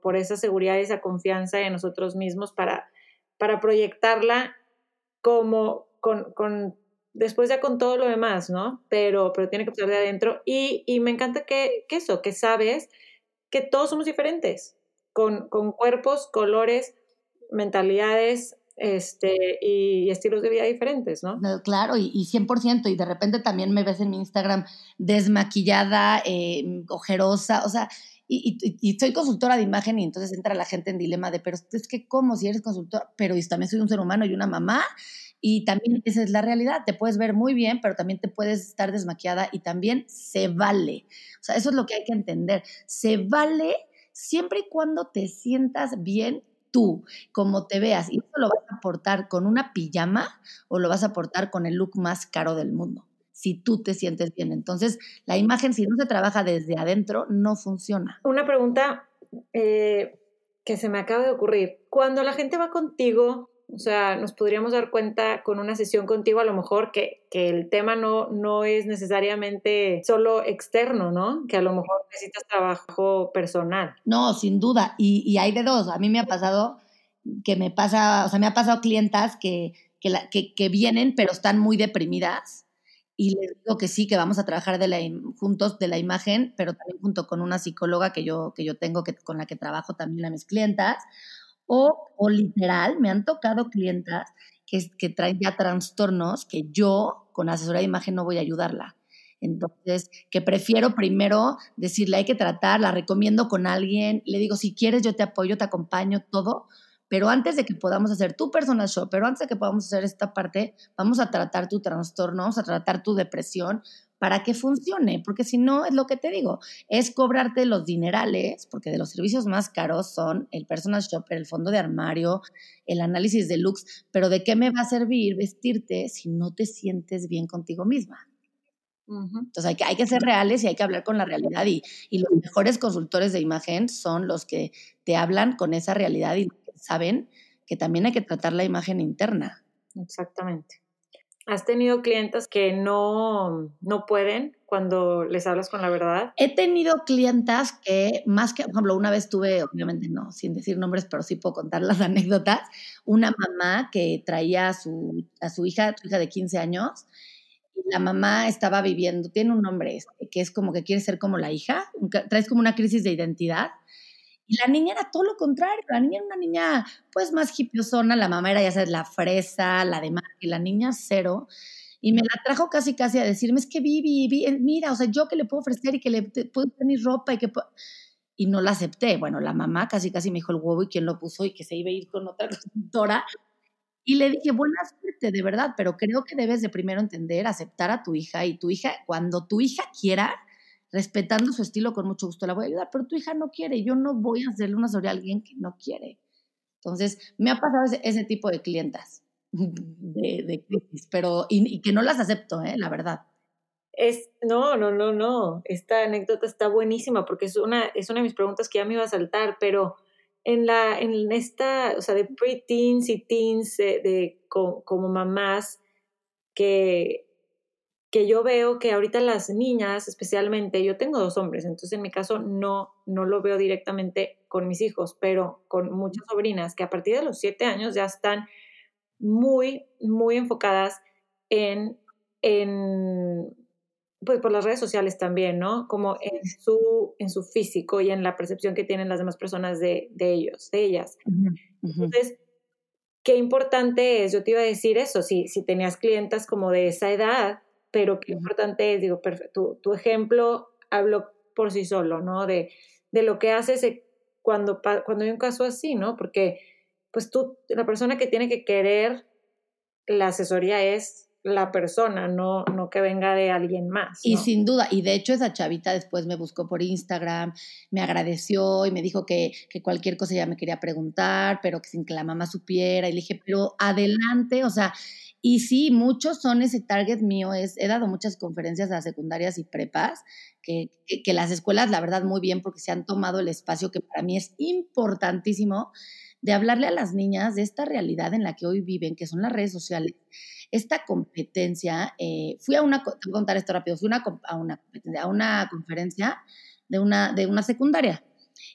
S2: por, esa seguridad y esa confianza en nosotros mismos para, para proyectarla como con, después ya con todo lo demás, ¿no? Pero, pero tiene que estar de adentro. Y, me encanta que, eso, que sabes que todos somos diferentes, con, con cuerpos, colores, mentalidades, este, y estilos de vida diferentes, ¿no?
S1: Claro, y, y 100%, y de repente también me ves en mi Instagram desmaquillada, eh, ojerosa, o sea, y, soy consultora de imagen y entonces entra la gente en dilema de, pero es que, ¿cómo si eres consultora? Pero también soy un ser humano y una mamá y también esa es la realidad, te puedes ver muy bien, pero también te puedes estar desmaquillada y también se vale. O sea, eso es lo que hay que entender. Se vale siempre y cuando te sientas bien tú, como te veas. Y eso lo vas a aportar con una pijama o lo vas a aportar con el look más caro del mundo si tú te sientes bien. Entonces, la imagen, si no se trabaja desde adentro, no funciona.
S2: Una pregunta eh, que se me acaba de ocurrir. Cuando la gente va contigo, o sea, nos podríamos dar cuenta con una sesión contigo a lo mejor que, que el tema no, no es necesariamente solo externo, ¿no? Que a lo mejor necesitas trabajo personal.
S1: No, sin duda. Y, y hay de dos. A mí me ha pasado que me pasa, o sea, me ha pasado clientas que, que, que, que vienen pero están muy deprimidas y les digo que sí, que vamos a trabajar de la, juntos de la imagen, pero también junto con una psicóloga que yo, que yo tengo, que, con la que trabajo también a mis clientas. O, literal, me han tocado clientas que, que traen ya trastornos que yo con asesoría de imagen no voy a ayudarla. Entonces, que prefiero primero decirle hay que tratar, la recomiendo con alguien, le digo, si quieres yo te apoyo, te acompaño, todo, pero antes de que podamos hacer tu personal show, pero antes de que podamos hacer esta parte, vamos a tratar tu trastorno, vamos a tratar tu depresión para que funcione, porque si no, es lo que te digo, es cobrarte los dinerales, porque de los servicios más caros son el personal shopper, el fondo de armario, el análisis de looks, pero ¿de qué me va a servir vestirte si no te sientes bien contigo misma? Entonces hay que, hay que ser reales y hay que hablar con la realidad y, y, los mejores consultores de imagen son los que te hablan con esa realidad y saben que también hay que tratar la imagen interna.
S2: Exactamente. ¿Has tenido clientes que no, no pueden cuando les hablas con la verdad?
S1: He tenido clientas que, más que, por ejemplo, una vez tuve, obviamente no, sin decir nombres, pero sí puedo contar las anécdotas, una mamá que traía a su, a su hija, hija de 15 años, la mamá estaba viviendo, tiene un nombre este, que es como que quiere ser como la hija, traes como una crisis de identidad, y la niña era todo lo contrario, la niña era una niña pues más hipiosona, la mamá era ya sabes, la fresa, la demás, y la niña cero. Y me la trajo casi casi a decirme, es que Vivi, Vivi mira, o sea, yo que le puedo ofrecer y que le puedo tener ropa y que Y no la acepté. Bueno, la mamá casi casi me dijo el huevo y quién lo puso y que se iba a ir con otra consultora. Y le dije, buena suerte, de verdad, pero creo que debes de primero entender, aceptar a tu hija y tu hija, cuando tu hija quiera, respetando su estilo, con mucho gusto la voy a ayudar, pero tu hija no quiere, yo no voy a hacerle una sobre a alguien que no quiere. Entonces, me ha pasado ese, tipo de clientas de, crisis, pero y, que no las acepto, ¿eh? la verdad.
S2: Es, no, no, no, no. Esta anécdota está buenísima porque es una, es una de mis preguntas que ya me iba a saltar, pero en la, en esta, o sea, de pre-teens y teens, de, como mamás que que yo veo que ahorita las niñas, especialmente, yo tengo dos hombres, entonces en mi caso no, no lo veo directamente con mis hijos, pero con muchas sobrinas que a partir de los siete años ya están muy, muy enfocadas en, en pues por las redes sociales también, ¿no? Como en su, en su físico y en la percepción que tienen las demás personas de, de ellos, de ellas. Entonces, qué importante es, yo te iba a decir eso, si, si tenías clientas como de esa edad, pero qué importante es, digo, tu, tu, ejemplo habló por sí solo, ¿no? De, de lo que haces eh, cuando, cuando hay un caso así, ¿no? Porque pues tú, la persona que tiene que querer la asesoría es la persona, no, no que venga de alguien más.
S1: Y sin duda, y de hecho esa chavita después me buscó por Instagram, me agradeció y me dijo que, que cualquier cosa ya me quería preguntar, pero que sin que la mamá supiera. Y le dije, pero adelante, o sea, y sí, muchos son ese target mío. Es, he dado muchas conferencias a secundarias y prepas, que, que, las escuelas, la verdad, muy bien, porque se han tomado el espacio que para mí es importantísimo de hablarle a las niñas de esta realidad en la que hoy viven, que son las redes sociales, esta competencia. Eh, fui a una, te voy a contar esto rápido, fui una, a, una, a una conferencia de una, de una secundaria.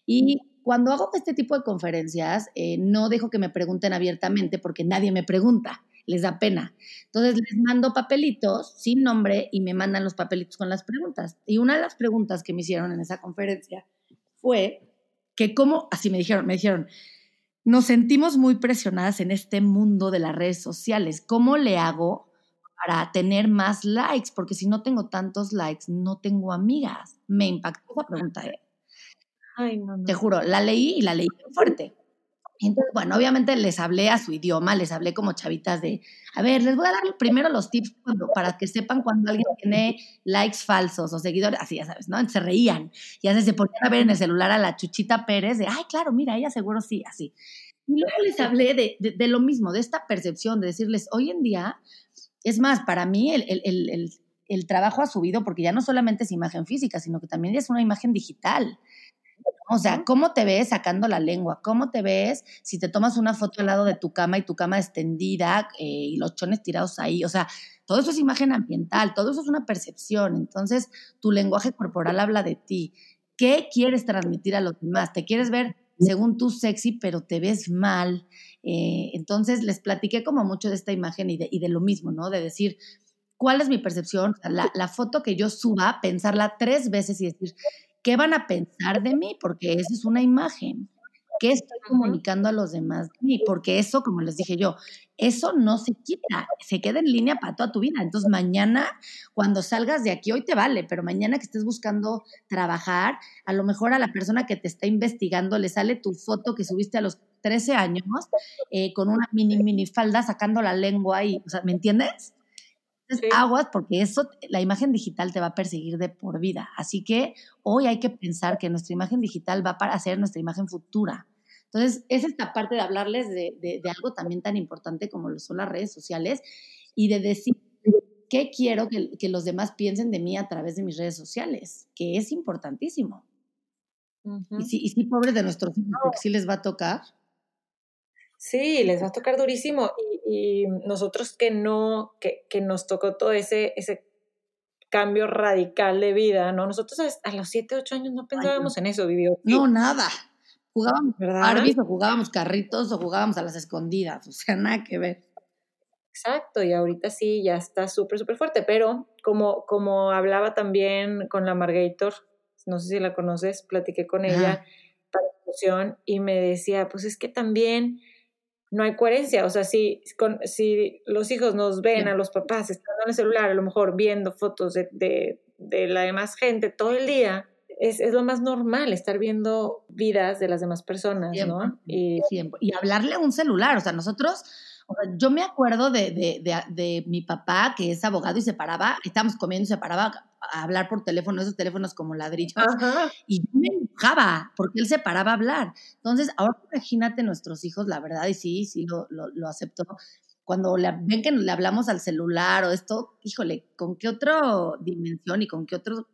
S1: Y cuando hago este tipo de conferencias, eh, no dejo que me pregunten abiertamente porque nadie me pregunta les da pena. Entonces les mando papelitos sin nombre y me mandan los papelitos con las preguntas. Y una de las preguntas que me hicieron en esa conferencia fue que cómo, así me dijeron, me dijeron, nos sentimos muy presionadas en este mundo de las redes sociales. ¿Cómo le hago para tener más likes? Porque si no tengo tantos likes, no tengo amigas. Me impactó esa pregunta. ¿eh? Ay, no, Te juro, la leí y la leí fuerte. Entonces, bueno, obviamente les hablé a su idioma, les hablé como chavitas de, a ver, les voy a dar primero los tips para que sepan cuando alguien tiene likes falsos o seguidores, así ya sabes, ¿no? Se reían, ya se ponían a ver en el celular a la Chuchita Pérez de, ay, claro, mira, ella seguro sí, así. Y luego les hablé de, de, lo mismo, de esta percepción, de decirles, hoy en día, es más, para mí el, el, el, el trabajo ha subido porque ya no solamente es imagen física, sino que también es una imagen digital. O sea, ¿cómo te ves sacando la lengua? ¿Cómo te ves si te tomas una foto al lado de tu cama y tu cama extendida eh, y los chones tirados ahí? O sea, todo eso es imagen ambiental, todo eso es una percepción. Entonces, tu lenguaje corporal habla de ti. ¿Qué quieres transmitir a los demás? ¿Te quieres ver según tú sexy, pero te ves mal? Eh, entonces, les platiqué como mucho de esta imagen y de, y de lo mismo, ¿no? De decir, ¿cuál es mi percepción? La, la foto que yo suba, pensarla tres veces y decir, ¿qué van a pensar de mí? Porque esa es una imagen. qué estoy comunicando a los demás de porque eso, como les dije yo, eso no se quita, se queda en línea para toda tu vida. Entonces mañana, cuando salgas de aquí, hoy te vale, pero mañana que estés buscando trabajar, a lo mejor a la persona que te está investigando le sale tu foto que subiste a los 13 años eh, con una mini, mini falda sacando la lengua y, o sea, ¿me entiendes? Entonces, aguas porque eso, la imagen digital te va a perseguir de por vida. Así que hoy hay que pensar que nuestra imagen digital va para ser nuestra imagen futura. Entonces, es esta parte de hablarles de, de, de algo también tan importante como lo son las redes sociales y de decir qué quiero que, que, los demás piensen de mí a través de mis redes sociales, que es importantísimo. y, sí, y sí, pobres de nuestros hijos, porque sí les va a tocar.
S2: Sí, les va a tocar durísimo. Y, nosotros que no, que, que, nos tocó todo ese, ese cambio radical de vida, ¿no? Nosotros a, los 7, 8 años no pensábamos en eso, vivió.
S1: No, nada. Jugábamos Barbies o jugábamos carritos o jugábamos a las escondidas, o sea, nada que ver.
S2: Exacto, y ahorita sí, ya está súper, súper fuerte, pero como, como hablaba también con la Margator, no sé si la conoces, platiqué con ella para la y me decía, pues es que también no hay coherencia. O sea, si, con, si los hijos nos ven a los papás estando en el celular, a lo mejor viendo fotos de, de, de la demás gente todo el día, es, es, lo más normal estar viendo vidas de las demás personas, ¿no?
S1: Y, y hablarle a un celular. O sea, nosotros yo me acuerdo de, de, de, de, mi papá, que es abogado y se paraba, estábamos comiendo y se paraba a hablar por teléfono, esos teléfonos como ladrillos, y yo me enojaba porque él se paraba a hablar. Entonces, ahora imagínate nuestros hijos, la verdad, y sí, sí lo, lo, lo aceptó, cuando le, ven que le hablamos al celular o esto, híjole, ¿con qué otra dimensión y con qué, otro,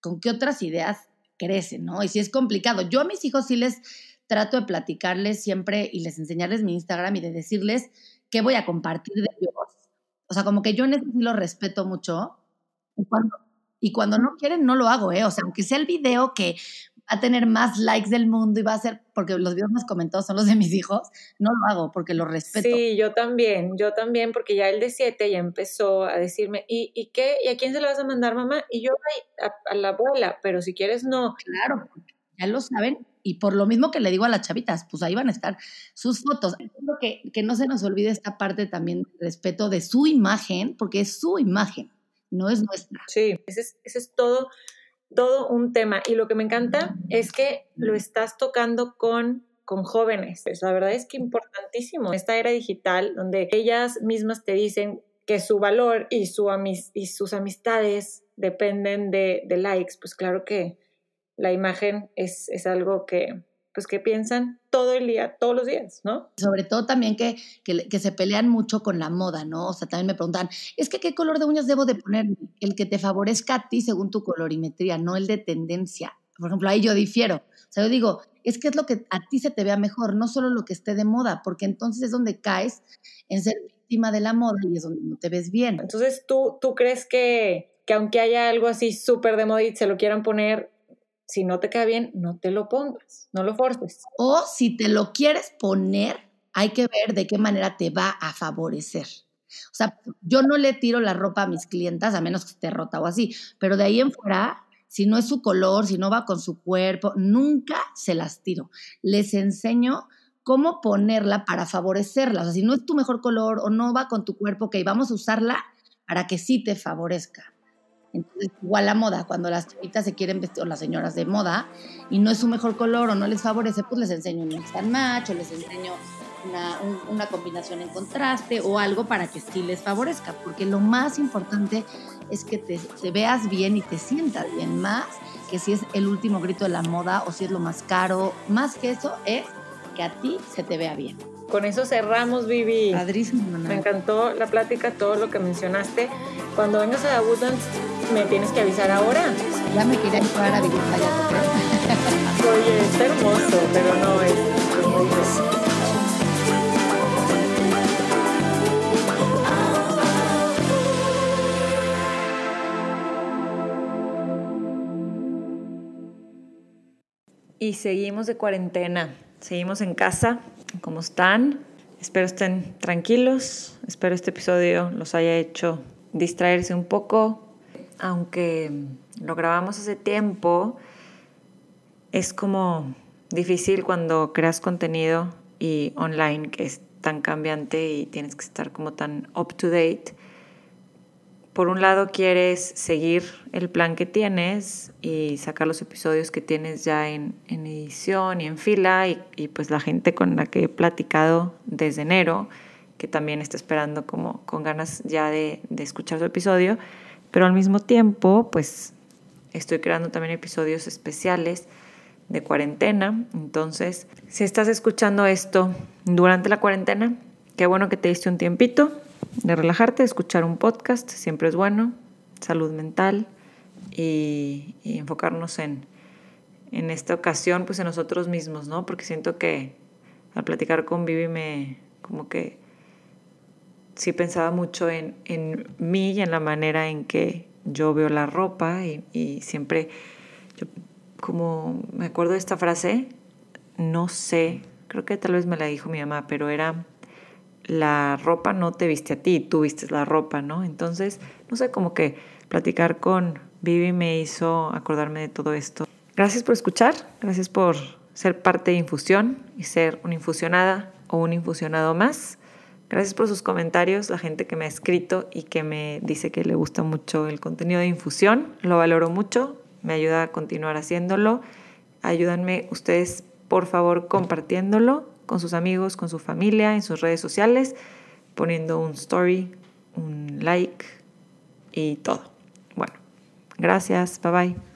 S1: con qué otras ideas crecen, no? Y si es complicado. Yo a mis hijos sí les trato de platicarles siempre y les enseñarles mi Instagram y de decirles qué voy a compartir de ellos. O sea, como que yo en eso sí lo respeto mucho. Y cuando, y cuando no quieren, no lo hago, ¿eh? O sea, aunque sea el video que a tener más likes del mundo y va a ser, porque los videos más comentados son los de mis hijos, no lo hago porque lo respeto.
S2: Sí, yo también, yo también, porque ya el de siete ya empezó a decirme, ¿y, y qué? ¿Y a quién se lo vas a mandar, mamá? Y yo, a, a la abuela, pero si quieres, no.
S1: Claro, ya lo saben y por lo mismo que le digo a las chavitas, pues ahí van a estar sus fotos. Creo que, que no se nos olvide esta parte también respeto de su imagen, porque es su imagen, no es nuestra.
S2: Sí, ese es, ese es todo, todo un tema. Y lo que me encanta es que lo estás tocando con con jóvenes. La verdad es que importantísimo. Esta era digital donde ellas mismas te dicen que su valor y, su y sus amistades dependen de, de likes, pues claro que, la imagen es, es algo que, pues que piensan todo el día, todos los días, ¿no?
S1: Sobre todo también que, que, que, se pelean mucho con la moda, ¿no? O sea, también me preguntan, es que qué color de uñas debo de poner, el que te favorezca a ti según tu colorimetría, no el de tendencia. Por ejemplo, ahí yo difiero. O sea, yo digo, es que es lo que a ti se te vea mejor, no solo lo que esté de moda, porque entonces es donde caes en ser víctima de la moda y es donde no te ves bien.
S2: Entonces, ¿tú, tú crees que, que aunque haya algo así súper de moda y se lo quieran poner, si no te queda bien, no te lo pongas, no lo forces.
S1: O si te lo quieres poner, hay que ver de qué manera te va a favorecer. O sea, yo no le tiro la ropa a mis clientas, a menos que esté rota o así, pero de ahí en fuera, si no es su color, si no va con su cuerpo, nunca se las tiro. Les enseño cómo ponerla para favorecerla. O sea, si no es tu mejor color o no va con tu cuerpo, que vamos a usarla para que sí te favorezca. Entonces, igual la moda, cuando las chavitas se quieren vestir, o las señoras de moda, y no es su mejor color o no les favorece, pues les enseño un mix match o les enseño una, una, combinación en contraste o algo para que sí les favorezca, porque lo más importante es que te, te veas bien y te sientas bien, más que si es el último grito de la moda o si es lo más caro, más que eso es que a ti se te vea bien.
S2: Con eso cerramos, Vivi.
S1: Padrísimo,
S2: Me encantó la plática, todo lo que mencionaste. Cuando vengas a Abundance, me tienes que avisar ahora.
S1: Ya me quería llevar a vivir allá,
S2: Oye, está hermoso, pero no es, Y seguimos de cuarentena, seguimos en casa. ¿Cómo están? Espero estén tranquilos, espero este episodio los haya hecho distraerse un poco, aunque lo grabamos hace tiempo, es como difícil cuando creas contenido y online que es tan cambiante y tienes que estar como tan up to date. Por un lado quieres seguir el plan que tienes y sacar los episodios que tienes ya en, edición y en fila y, y, pues la gente con la que he platicado desde enero que también está esperando como con ganas ya de, de escuchar su episodio, pero al mismo tiempo pues estoy creando también episodios especiales de cuarentena. Entonces, si estás escuchando esto durante la cuarentena, qué bueno que te diste un tiempito de relajarte, escuchar un podcast, siempre es bueno, salud mental y, enfocarnos en, en esta ocasión, pues en nosotros mismos, ¿no? Porque siento que al platicar con Vivi me como que sí pensaba mucho en, en mí y en la manera en que yo veo la ropa y, y siempre como me acuerdo de esta frase, no sé, creo que tal vez me la dijo mi mamá, pero era la ropa no te viste a ti, tú vistes la ropa, ¿no? Entonces, no sé, como que platicar con Vivi me hizo acordarme de todo esto. Gracias por escuchar, gracias por ser parte de Infusión y ser una infusionada o un infusionado más. Gracias por sus comentarios, la gente que me ha escrito y que me dice que le gusta mucho el contenido de Infusión. Lo valoro mucho me ayuda a continuar haciéndolo. Ayúdanme ustedes, por favor, compartiéndolo con sus amigos, con su familia, en sus redes sociales, poniendo un story, un like y todo. Bueno, gracias, bye bye.